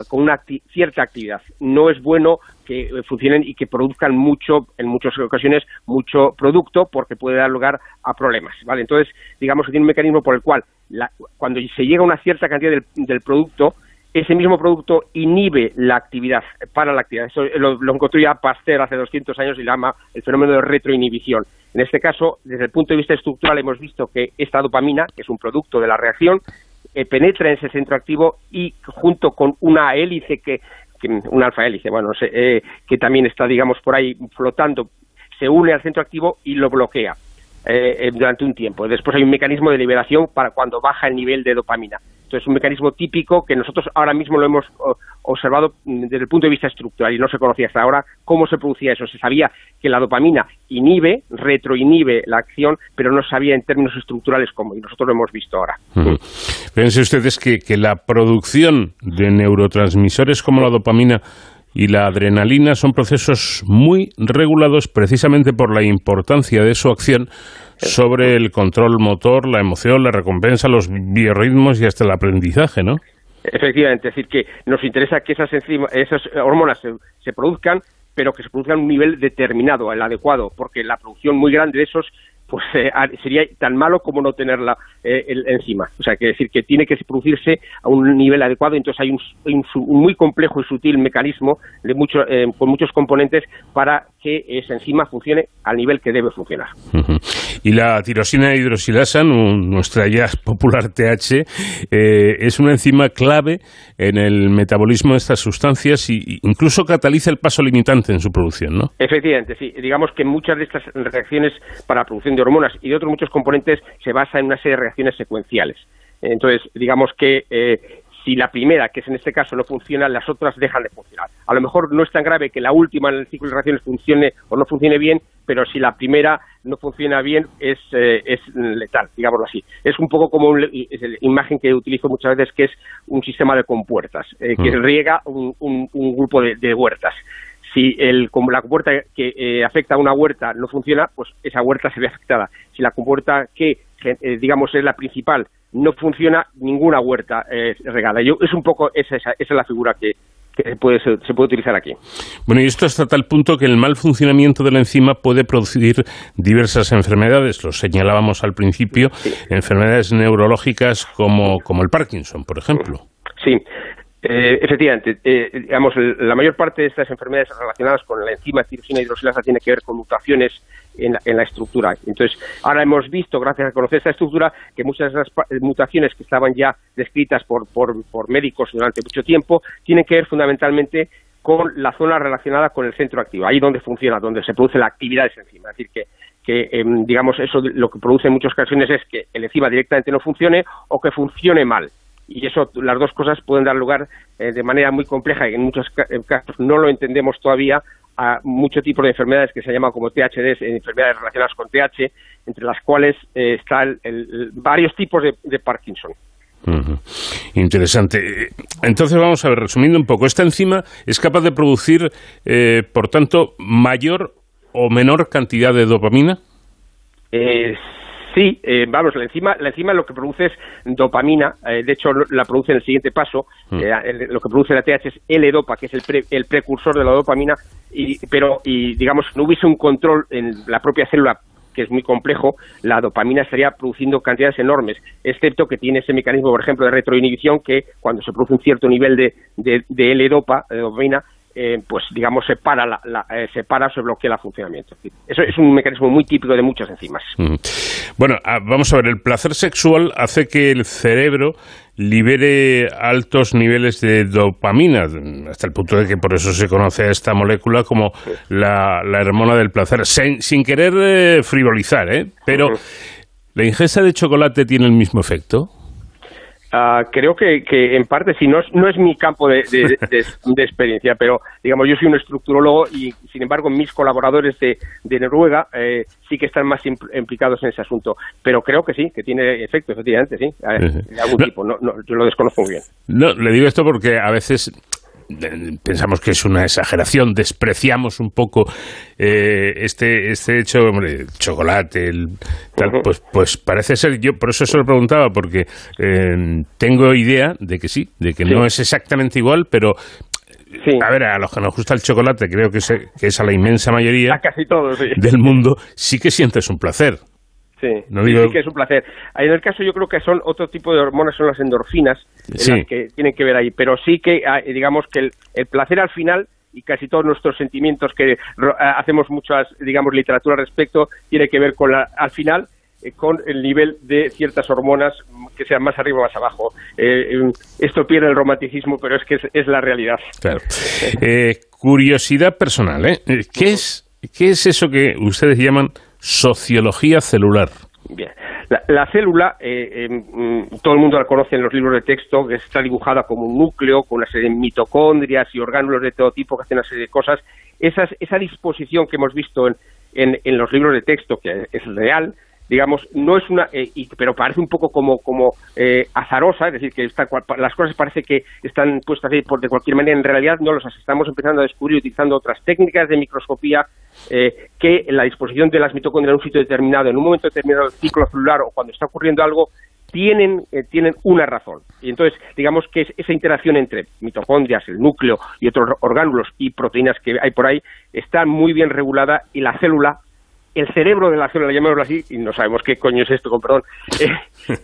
Q: con una cierta actividad. No es bueno que eh, funcionen y que produzcan mucho, en muchas ocasiones, mucho producto porque puede dar lugar a problemas. ¿vale? Entonces, digamos que tiene un mecanismo por el cual cuando se llega a una cierta cantidad del producto, ese mismo producto inhibe la actividad, para la actividad. Eso lo, encontró ya Pasteur hace 200 años y llama el fenómeno de retroinhibición. En este caso, desde el punto de vista estructural, hemos visto que esta dopamina, que es un producto de la reacción, eh, penetra en ese centro activo y junto con una hélice que, una alfa hélice, bueno, eh, que también está, digamos, por ahí flotando, se une al centro activo y lo bloquea. Eh, durante un tiempo. Después hay un mecanismo de liberación para cuando baja el nivel de dopamina. Entonces, es un mecanismo típico que nosotros ahora mismo lo hemos observado desde el punto de vista estructural y no se conocía hasta ahora cómo se producía eso. Se sabía que la dopamina inhibe, retroinhibe la acción, pero no sabía en términos estructurales cómo, y nosotros lo hemos visto ahora.
B: Fíjense ustedes que, que la producción de neurotransmisores como la dopamina y la adrenalina son procesos muy regulados precisamente por la importancia de su acción sobre el control motor, la emoción, la recompensa, los biorritmos y hasta el aprendizaje, ¿no?
Q: Efectivamente, es decir, que nos interesa que esas, esas hormonas se, produzcan, pero que se produzcan a un nivel determinado, el adecuado, porque la producción muy grande de esos pues eh, sería tan malo como no tenerla eh, encima. O sea, que decir que tiene que producirse a un nivel adecuado, entonces hay un, muy complejo y sutil mecanismo de mucho, eh, con muchos componentes para que esa enzima funcione al nivel que debe funcionar.
B: Y la tirosina hidroxilasa, nuestra ya popular TH, es una enzima clave en el metabolismo de estas sustancias e incluso cataliza el paso limitante en su producción, ¿no?
Q: Efectivamente, sí. Digamos que muchas de estas reacciones para la producción de hormonas y de otros muchos componentes se basa en una serie de reacciones secuenciales. Entonces, digamos que eh, si la primera, que es en este caso, no funciona, las otras dejan de funcionar. A lo mejor no es tan grave que la última en el ciclo de reacciones funcione o no funcione bien, pero si la primera no funciona bien es, eh, es letal, digámoslo así. Es un poco como la imagen que utilizo muchas veces, que es un sistema de compuertas, eh, que mm. riega un, un, grupo de huertas si el, la compuerta que eh, afecta a una huerta no funciona, pues esa huerta se ve afectada. Si la compuerta que, eh, digamos, es la principal no funciona, ninguna huerta es regada. Yo, es un poco esa, esa, es la figura que, se puede, se puede utilizar aquí.
B: Bueno, y esto hasta tal punto que el mal funcionamiento de la enzima puede producir diversas enfermedades, lo señalábamos al principio, enfermedades neurológicas como, como el Parkinson, por ejemplo.
Q: Sí, eh, efectivamente, eh, digamos, la mayor parte de estas enfermedades relacionadas con la enzima tirosina hidroxilasa tiene que ver con mutaciones en la, estructura. Entonces, ahora hemos visto, gracias a conocer esta estructura, que muchas de esas mutaciones que estaban ya descritas por, por, médicos durante mucho tiempo tienen que ver fundamentalmente con la zona relacionada con el centro activo, ahí donde funciona, donde se produce la actividad de esa enzima. Es decir, que, que em, digamos, eso lo que produce en muchas ocasiones es que el enzima directamente no funcione o que funcione mal y eso las dos cosas pueden dar lugar eh, de manera muy compleja y en muchos casos no lo entendemos todavía a muchos tipos de enfermedades que se llaman como THD, enfermedades relacionadas con TH, entre las cuales eh, están varios tipos de, Parkinson.
B: Interesante. Entonces vamos a ver, resumiendo un poco, esta enzima es capaz de producir, eh, por tanto, mayor o menor cantidad de dopamina.
Q: Eh, Sí, eh, vamos, la enzima, la enzima lo que produce es dopamina, eh, de hecho la produce en el siguiente paso, mm. eh, lo que produce la TH es L-dopa, que es el, el precursor de la dopamina, y, pero y digamos no hubiese un control en la propia célula que es muy complejo, la dopamina estaría produciendo cantidades enormes, excepto que tiene ese mecanismo, por ejemplo, de retroinhibición, que cuando se produce un cierto nivel de, de, de L-dopa, de dopamina, eh, pues digamos se para la, eh, se para se bloquea el funcionamiento. Eso es un mecanismo muy típico de muchas enzimas.
B: Mm. Bueno, ah, vamos a ver, el placer sexual hace que el cerebro libere altos niveles de dopamina, hasta el punto de que por eso se conoce a esta molécula como la, hormona del placer, sin, querer eh, frivolizar, ¿eh? Pero, ¿la ingesta de chocolate tiene el mismo efecto?
Q: Ah, creo que, que, en parte sí, no es, no es mi campo de, de, experiencia, pero digamos, yo soy un estructurólogo y sin embargo mis colaboradores de, de Noruega eh, sí que están más implicados en ese asunto. Pero creo que sí, que tiene efecto, efectivamente, sí, de algún tipo, no, no, yo lo desconozco muy bien.
B: No, le digo esto porque a veces pensamos que es una exageración, despreciamos un poco eh, este, este hecho, hombre, chocolate, el, tal, pues, pues parece ser, yo por eso se lo preguntaba, porque eh, tengo idea de que sí, de que no es exactamente igual, pero A ver, a los que nos gusta el chocolate, creo que, que es a la inmensa mayoría
Q: casi todos,
B: del mundo, sí que sientes un placer.
Q: Sí, sí, que es un placer. En el caso yo creo que son otro tipo de hormonas, son las endorfinas, que tienen que ver ahí, pero sí que ah, digamos que el, placer al final y casi todos nuestros sentimientos que ah, hacemos muchas, digamos, literatura al respecto, tiene que ver con la, al final eh, con el nivel de ciertas hormonas que sean más arriba o más abajo. Eh, eh, esto pierde el romanticismo, pero es que es, la realidad.
B: Claro. curiosidad personal, ¿eh? ¿Qué es, ¿Qué es eso que ustedes llaman Sociología celular.
Q: Bien. La, célula, eh, em, todo el mundo la conoce en los libros de texto, que está dibujada como un núcleo, con una serie de mitocondrias y orgánulos de todo tipo que hacen una serie de cosas. Esa, esa disposición que hemos visto en, en los libros de texto, que es real, digamos, no es una, eh, pero parece un poco como, como eh, azarosa, es decir, que las cosas parece que están puestas ahí por de cualquier manera, en realidad no las estamos empezando a descubrir utilizando otras técnicas de microscopía eh, que la disposición de las mitocondrias en un sitio determinado, en un momento determinado del ciclo celular o cuando está ocurriendo algo, tienen, eh, tienen una razón. Y entonces, digamos que esa interacción entre mitocondrias, el núcleo y otros orgánulos y proteínas que hay por ahí está muy bien regulada y la célula el cerebro de la célula, llamémoslo así, y no sabemos qué coño es esto, con perdón,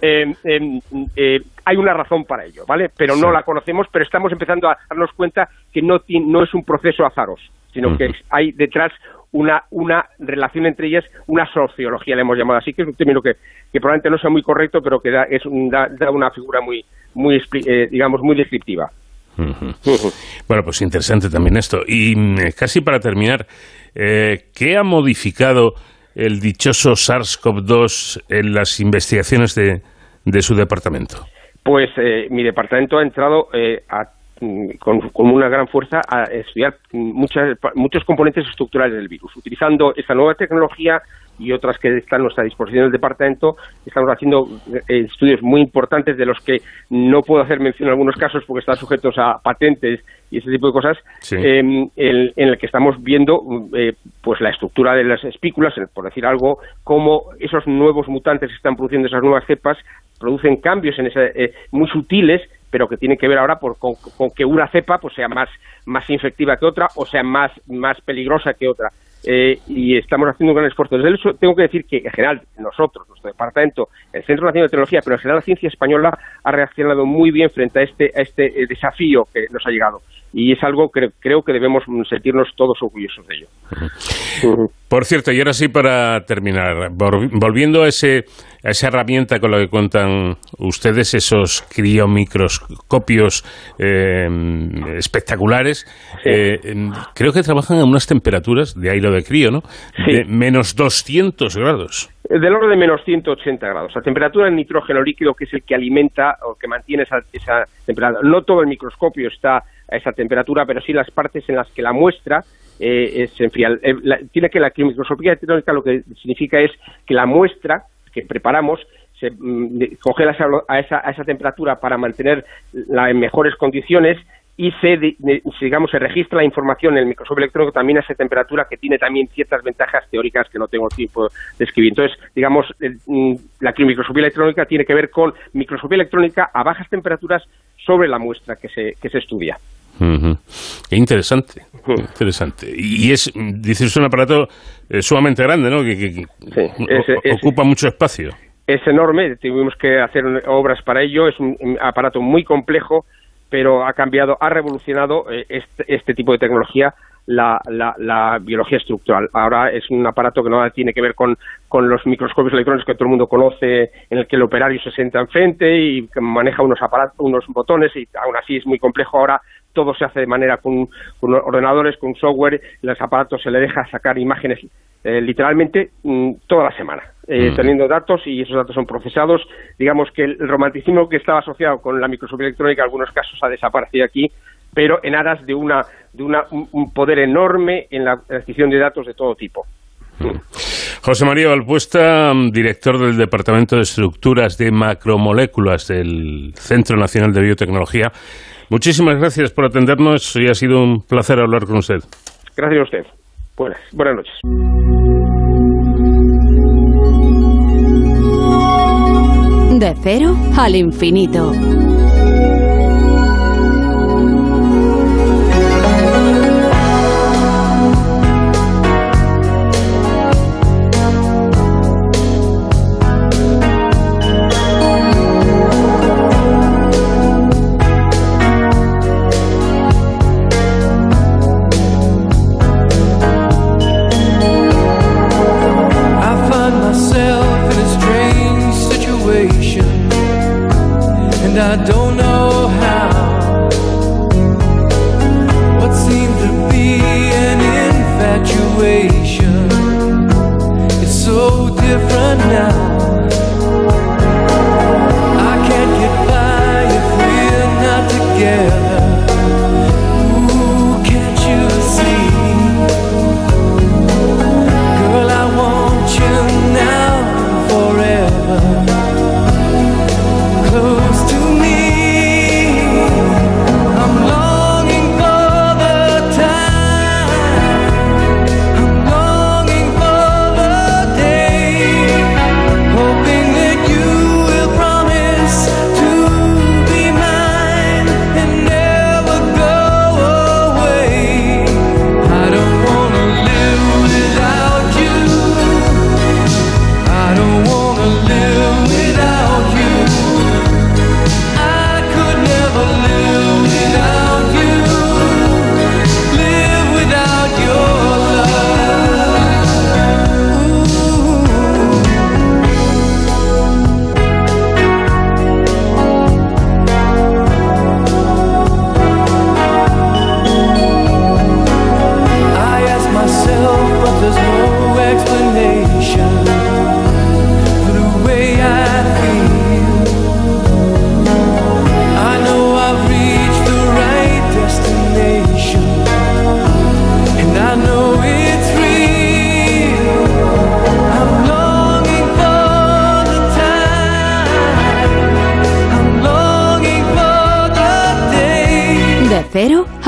Q: eh, eh, hay una razón para ello, ¿vale? Pero no la conocemos, pero estamos empezando a darnos cuenta que no, no es un proceso azaros, sino que hay detrás una, una relación entre ellas, una sociología, le hemos llamado así, que es un término que, que probablemente no sea muy correcto, pero que da, es da, una figura muy, muy eh, digamos, muy descriptiva.
B: Bueno, pues interesante también esto. Y mm, casi para terminar, eh, ¿qué ha modificado el dichoso SARS-CoV-2 en las investigaciones de, de su departamento?
Q: Pues eh, mi departamento ha entrado a Mm, con, una gran fuerza a estudiar muchas, muchos componentes estructurales del virus. Utilizando esta nueva tecnología y otras que están a nuestra disposición del departamento, estamos haciendo eh, estudios muy importantes de los que no puedo hacer mención en algunos casos porque están sujetos a patentes y ese tipo de cosas, em, en, el que estamos viendo eh, pues la estructura de las espículas, por decir algo, cómo esos nuevos mutantes que están produciendo esas nuevas cepas producen cambios en ese, eh, muy sutiles pero que tiene que ver ahora por, con, que una cepa pues sea más, más infectiva que otra o sea más, más peligrosa que otra. Eh, y estamos haciendo un gran esfuerzo. Desde eso tengo que decir que en general nosotros, nuestro departamento, el Centro Nacional de Tecnología, pero en general la ciencia española ha reaccionado muy bien frente a este, a este eh, desafío que nos ha llegado y es algo que creo que debemos sentirnos todos orgullosos de ello.
B: Por cierto, y ahora sí para terminar, volviendo a, ese, a esa herramienta con la que cuentan ustedes, esos criomicroscopios eh, espectaculares, eh, creo que trabajan a unas temperaturas de aire de crío, ¿no? De menos 200 grados.
Q: Del orden de menos 180 grados. La temperatura del nitrógeno líquido, que es el que alimenta o que mantiene esa, esa temperatura. No todo el microscopio está a esa temperatura, pero sí las partes en las que la muestra eh, se enfría. Eh, tiene que la microscopía electrónica lo que significa es que la muestra que preparamos se mm, congela a esa, a esa temperatura para mantener la en mejores condiciones y se, digamos, se registra la información en el microscopio electrónico también a esa temperatura que tiene también ciertas ventajas teóricas que no tengo tiempo de escribir. Entonces, digamos, mm, la microscopía electrónica tiene que ver con microscopía electrónica a bajas temperaturas sobre la muestra que se, que se estudia.
B: Qué interesante, interesante. Y es, dices, un aparato eh, sumamente grande, ¿no? Que, ocupa mucho espacio.
Q: Es enorme, tuvimos que hacer obras para ello, es un aparato muy complejo pero ha cambiado, ha revolucionado eh, este, este, tipo de tecnología la, la, biología estructural. Ahora es un aparato que no tiene que ver con, con, los microscopios electrónicos que todo el mundo conoce, en el que el operario se sienta enfrente y maneja unos aparatos, unos botones y aún así es muy complejo. Ahora todo se hace de manera con, ordenadores, con software, los aparatos se le deja sacar imágenes eh, literalmente mm, toda la semana, eh, teniendo datos y esos datos son procesados. Digamos que el romanticismo que estaba asociado con la microscopía electrónica en algunos casos ha desaparecido aquí, pero en aras de, una, de una, un poder enorme en la adquisición de datos de todo tipo.
B: José María Valpuesta, director del Departamento de Estructuras de Macromoléculas del Centro Nacional de Biotecnología. Muchísimas gracias por atendernos y ha sido un placer hablar con usted.
Q: Gracias a usted. Buenas, buenas noches.
A: De cero al infinito.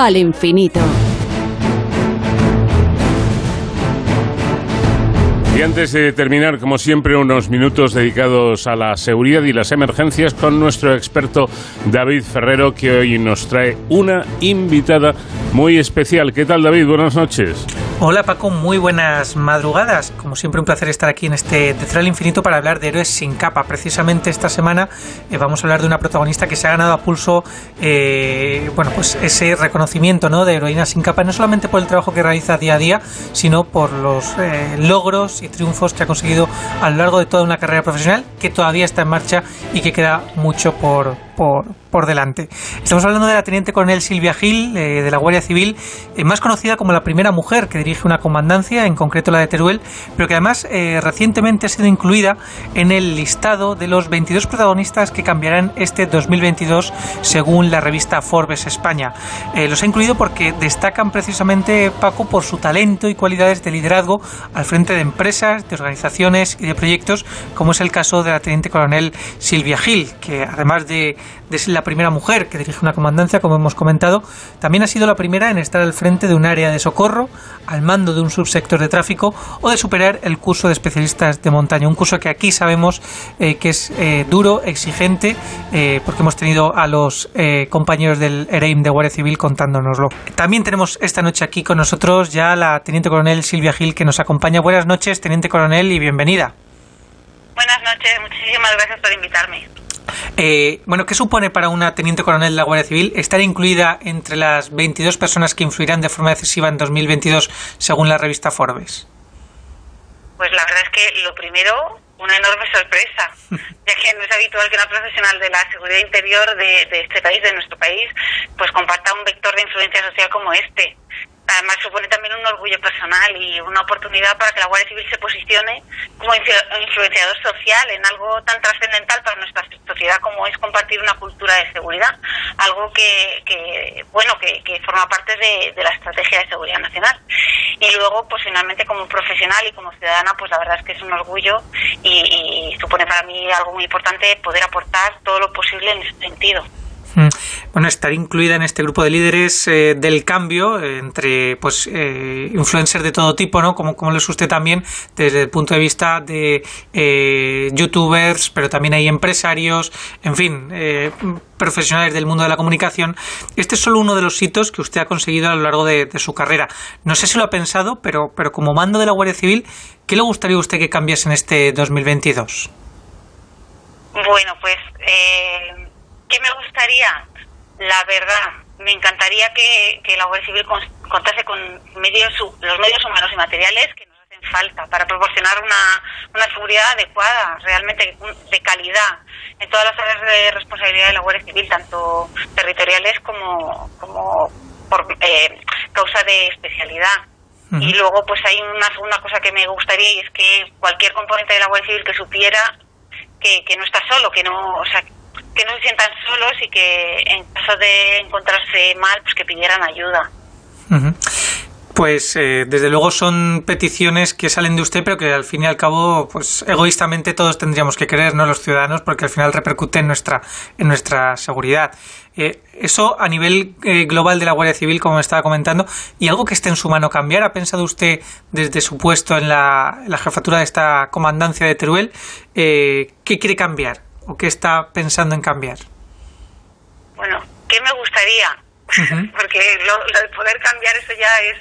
A: Al infinito.
B: Y antes de terminar, como siempre, unos minutos dedicados a la seguridad y las emergencias con nuestro experto David Ferrero, que hoy nos trae una invitada muy especial. ¿Qué tal, David? Buenas noches.
R: Hola Paco, muy buenas madrugadas. Como siempre un placer estar aquí en este De Cero al Infinito para hablar de héroes sin capa. Precisamente esta semana eh, vamos a hablar de una protagonista que se ha ganado a pulso eh, bueno, pues ese reconocimiento ¿no? de heroína sin capa, no solamente por el trabajo que realiza día a día, sino por los eh, logros y triunfos que ha conseguido a lo largo de toda una carrera profesional que todavía está en marcha y que queda mucho por, por, por delante. Estamos hablando de la teniente coronel Silvia Gil, eh, de la Guardia Civil, eh, más conocida como la primera mujer que dirige una comandancia, en concreto la de Teruel, pero que además eh, recientemente ha sido incluida en el listado de los 22 protagonistas que cambiarán este 2022 según la revista Forbes España. los ha incluido porque destacan precisamente Paco por su talento y cualidades de liderazgo al frente de empresas, de organizaciones y de proyectos, como es el caso de la teniente coronel Silvia Gil, que además de de ser la primera mujer que dirige una comandancia, como hemos comentado, también ha sido la primera en estar al frente de un área de socorro, al mando de un subsector de tráfico o de superar el curso de especialistas de montaña. Un curso que aquí sabemos eh, que es eh, duro, exigente, eh, porque hemos tenido a los compañeros del EREIM de Guardia Civil contándonoslo. También tenemos esta noche aquí con nosotros ya la Teniente Coronel Silvia Gil que nos acompaña. Buenas noches, Teniente Coronel, y bienvenida.
S: Buenas noches, muchísimas gracias por invitarme.
R: Eh, bueno, ¿qué supone para una teniente coronel de la Guardia Civil estar incluida entre las 22 personas que influirán de forma decisiva en 2022 según la revista Forbes?
S: Pues la verdad es que lo primero, una enorme sorpresa, ya que no es habitual que una profesional de la seguridad interior de, de este país, de nuestro país, pues comparta un vector de influencia social como este además supone también un orgullo personal y una oportunidad para que la Guardia Civil se posicione como influenciador social en algo tan trascendental para nuestra sociedad como es compartir una cultura de seguridad, algo que, bueno, que, forma parte de, la estrategia de seguridad nacional. Y luego, pues finalmente como profesional y como ciudadana, pues la verdad es que es un orgullo y, y supone para mí algo muy importante poder aportar todo lo posible en ese sentido.
R: Mm. Bueno, estar incluida en este grupo de líderes eh, del cambio entre pues eh, influencers de todo tipo, ¿no? Como, como es usted también desde el punto de vista de eh, youtubers, pero también hay empresarios, en fin, profesionales del mundo de la comunicación. Este es solo uno de los hitos que usted ha conseguido a lo largo de, su carrera. No sé si lo ha pensado, pero, pero como mando de la Guardia Civil, ¿qué le gustaría a usted que cambiase en este 2022?
S: Bueno, pues ¿Qué me gustaría? La verdad, me encantaría que, la Guardia Civil contase con medios, los medios humanos y materiales que nos hacen falta para proporcionar una, una seguridad adecuada, realmente de calidad, en todas las áreas de responsabilidad de la Guardia Civil, tanto territoriales como, como por eh, causa de especialidad. Y luego, pues hay una segunda cosa que me gustaría y es que cualquier componente de la Guardia Civil que supiera que, que no está solo, que no, o sea, que no se sientan solos y que en caso de encontrarse mal, pues que pidieran ayuda.
R: Pues eh, desde luego son peticiones que salen de usted, pero que al fin y al cabo, pues egoístamente todos tendríamos que querer, ¿no? Los ciudadanos, porque al final repercute en nuestra, en nuestra seguridad. Eh, eso a nivel eh, global de la Guardia Civil, como me estaba comentando, y algo que esté en su mano cambiar. ¿Ha pensado usted desde su puesto en la, en la jefatura de esta comandancia de Teruel, qué quiere cambiar? O qué está pensando en cambiar?
S: Bueno, ¿qué me gustaría? Porque lo, de poder cambiar eso ya es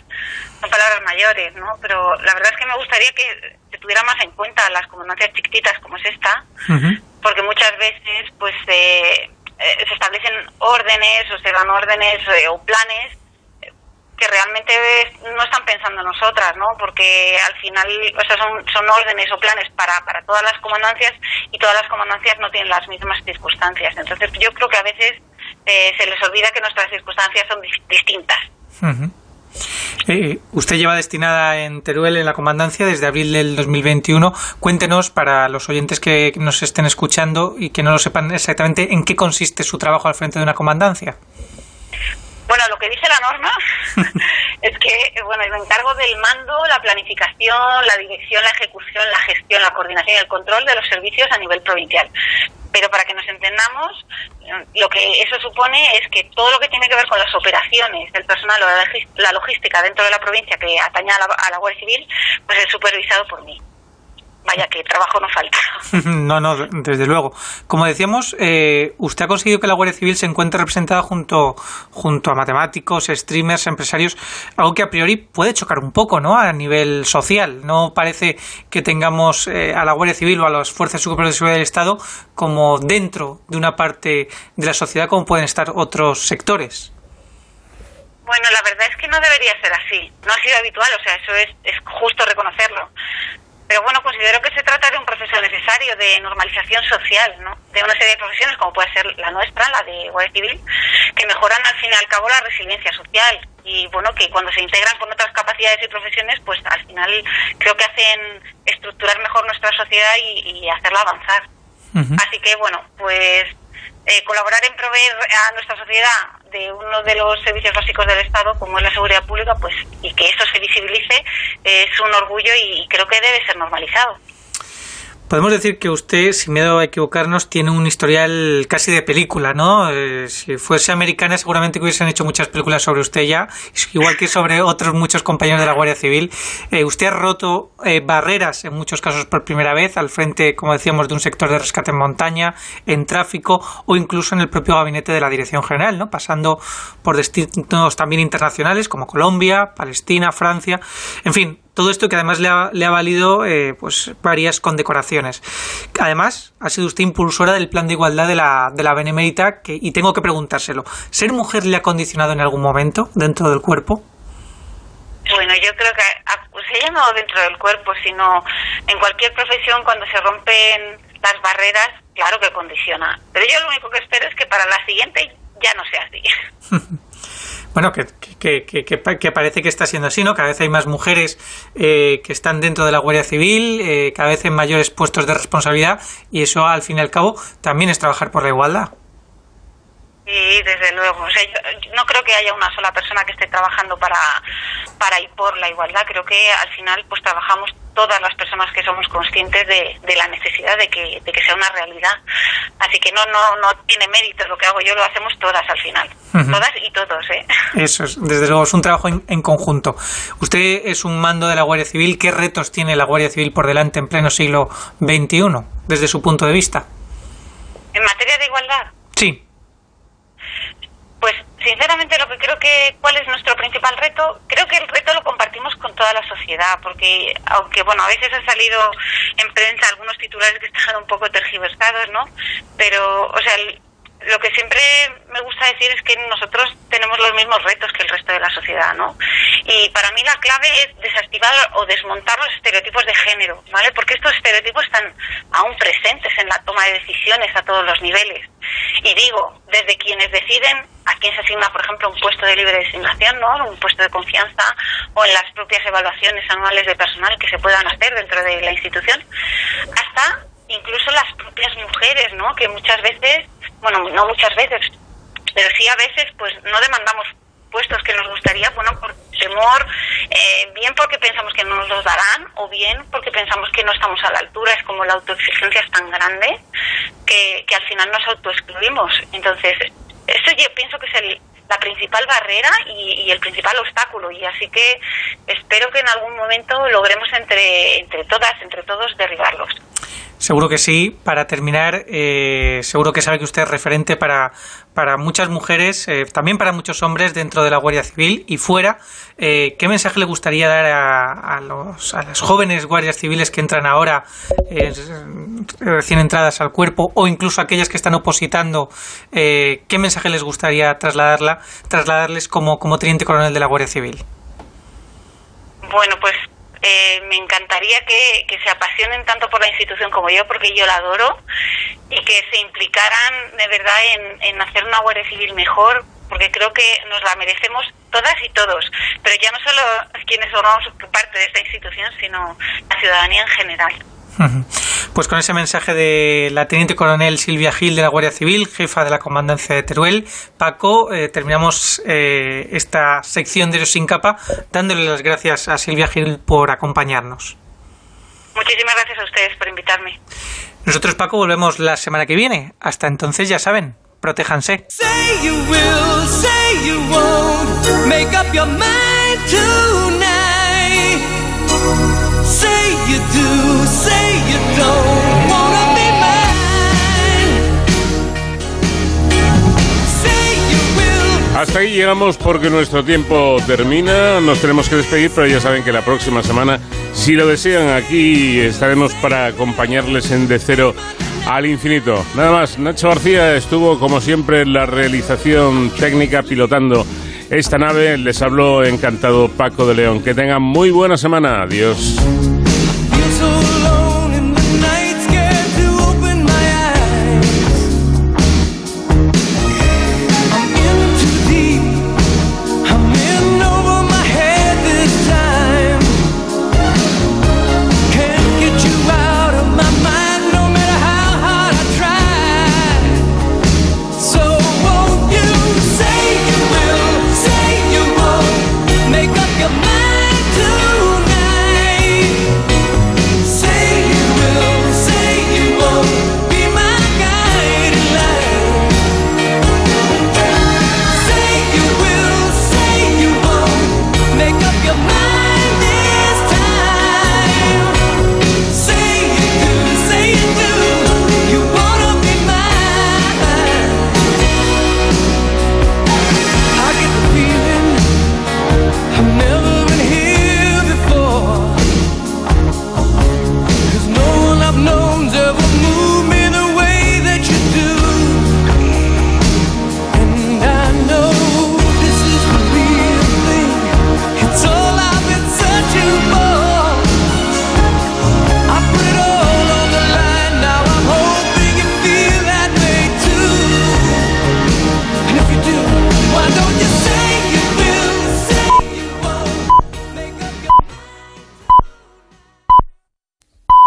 S: son palabras mayores, ¿no? Pero la verdad es que me gustaría que se tuviera más en cuenta las comandancias chiquititas como es esta, porque muchas veces pues eh, eh, se establecen órdenes o se dan órdenes eh, o planes que realmente no están pensando nosotras, ¿no? Porque al final, o sea, son, son órdenes o planes para, para todas las comandancias y todas las comandancias no tienen las mismas circunstancias. Entonces, yo creo que a veces eh, se les olvida que nuestras circunstancias son distintas.
R: Eh, usted lleva destinada en Teruel en la comandancia desde abril del 2021. Cuéntenos para los oyentes que nos estén escuchando y que no lo sepan exactamente en qué consiste su trabajo al frente de una comandancia.
S: Bueno, lo que dice la norma es que bueno, me encargo del mando, la planificación, la dirección, la ejecución, la gestión, la coordinación y el control de los servicios a nivel provincial. Pero para que nos entendamos, lo que eso supone es que todo lo que tiene que ver con las operaciones del personal o la logística dentro de la provincia que atañe a la, a la Guardia Civil, pues es supervisado por mí vaya que trabajo no falta.
R: no, no, desde luego. Como decíamos, eh, usted ha conseguido que la Guardia Civil se encuentre representada junto, junto a matemáticos, streamers, empresarios, algo que a priori puede chocar un poco, ¿no? A nivel social. No parece que tengamos eh, a la Guardia Civil o a las Fuerzas Superiores de Seguridad del Estado como dentro de una parte de la sociedad como pueden estar otros sectores.
S: Bueno, la verdad es que no debería ser así. No ha sido habitual, o sea, eso es, es justo reconocerlo. Pero bueno, considero que se trata de un proceso necesario de normalización social, ¿no? De una serie de profesiones, como puede ser la nuestra, la de Guardia Civil, que mejoran al fin y al cabo la resiliencia social. Y bueno, que cuando se integran con otras capacidades y profesiones, pues al final creo que hacen estructurar mejor nuestra sociedad y, hacerla avanzar. Así que bueno, pues eh, colaborar en proveer a nuestra sociedad de uno de los servicios básicos del Estado, como es la seguridad pública, pues y que eso se visibilice es un orgullo y creo que debe ser normalizado.
R: Podemos decir que usted, sin miedo a equivocarnos, tiene un historial casi de película, ¿no? Eh, si fuese americana, seguramente hubiesen hecho muchas películas sobre usted ya, igual que sobre otros muchos compañeros de la Guardia Civil. Eh, usted ha roto eh, barreras, en muchos casos por primera vez, al frente, como decíamos, de un sector de rescate en montaña, en tráfico o incluso en el propio gabinete de la Dirección General, ¿no? Pasando por destinos también internacionales como Colombia, Palestina, Francia. En fin, todo esto que además le ha, le ha valido eh, pues varias condecoraciones. Además, ha sido usted impulsora del plan de igualdad de la, de la Benemérita que, y tengo que preguntárselo. ¿Ser mujer le ha condicionado en algún momento dentro del cuerpo?
S: Bueno, yo creo que pues ella no dentro del cuerpo, sino en cualquier profesión cuando se rompen las barreras, claro que condiciona. Pero yo lo único que espero es que para la siguiente ya no sea así.
R: bueno, que, que, que, parece que está siendo así, ¿no? Cada vez hay más mujeres eh, que están dentro de la Guardia Civil, eh, cada vez en mayores puestos de responsabilidad, y eso, al fin y al cabo, también es trabajar por la igualdad.
S: Sí, desde luego. O sea, yo no creo que haya una sola persona que esté trabajando para, para y por la igualdad. Creo que al final pues trabajamos todas las personas que somos conscientes de, de la necesidad de que, de que sea una realidad. Así que no, no, no tiene mérito lo que hago yo, lo hacemos todas al final. Todas y todos, ¿eh?
R: Eso es, desde luego, es un trabajo en, en, conjunto. Usted es un mando de la Guardia Civil. ¿Qué retos tiene la Guardia Civil por delante en pleno siglo XXI, desde su punto de vista?
S: ¿En materia de igualdad?
R: Sí.
S: Sinceramente lo que creo que cuál es nuestro principal reto, creo que el reto lo compartimos con toda la sociedad, porque aunque bueno, a veces han salido en prensa algunos titulares que están un poco tergiversados, ¿no? Pero o sea, lo que siempre me gusta decir es que nosotros tenemos los mismos retos que el resto de la sociedad, ¿no? Y para mí la clave es desactivar o desmontar los estereotipos de género, ¿vale? Porque estos estereotipos están aún presentes en la toma de decisiones a todos los niveles. Y digo, desde quienes deciden a quién se asigna, por ejemplo, un puesto de libre designación, ¿no? Un puesto de confianza o en las propias evaluaciones anuales de personal que se puedan hacer dentro de la institución, hasta incluso las propias mujeres, ¿no? Que muchas veces bueno, no muchas veces, pero sí a veces pues no demandamos puestos que nos gustaría, bueno, por temor, eh, bien porque pensamos que no nos los darán o bien porque pensamos que no estamos a la altura. Es como la autoexigencia es tan grande que, que al final nos autoexcluimos. Entonces, eso yo pienso que es el, la principal barrera y, y, el principal obstáculo. Y así que espero que en algún momento logremos entre, entre todas, entre todos, derribarlos.
R: Seguro que sí. Para terminar, eh, seguro que sabe que usted es referente para, para muchas mujeres, eh, también para muchos hombres dentro de la Guardia Civil y fuera. Eh, ¿Qué mensaje le gustaría dar a, a, los, a las jóvenes guardias civiles que entran ahora, eh, recién entradas al cuerpo, o incluso aquellas que están opositando? Eh, ¿Qué mensaje les gustaría trasladarla, trasladarles como, como teniente coronel de la Guardia Civil?
S: Bueno, pues eh, me encantaría que, que, se apasionen tanto por la institución como yo, porque yo la adoro, y que se implicaran de verdad en, en hacer una Guardia Civil mejor, porque creo que nos la merecemos todas y todos, pero ya no solo quienes formamos parte de esta institución, sino la ciudadanía en general.
R: Pues con ese mensaje de la teniente coronel Silvia Gil de la Guardia Civil, jefa de la comandancia de Teruel, Paco, eh, terminamos eh, esta sección de Sin Capa dándole las gracias a Silvia Gil por acompañarnos.
S: Muchísimas gracias a ustedes por invitarme.
A: Nosotros, Paco, volvemos la semana que viene. Hasta entonces, ya saben, protéjanse.
B: Hasta ahí llegamos porque nuestro tiempo termina. Nos tenemos que despedir, pero ya saben que la próxima semana, si lo desean, aquí estaremos para acompañarles en De Cero al Infinito. Nada más, Nacho García estuvo como siempre en la realización técnica pilotando esta nave. Les habló encantado Paco de León. Que tengan muy buena semana. Adiós.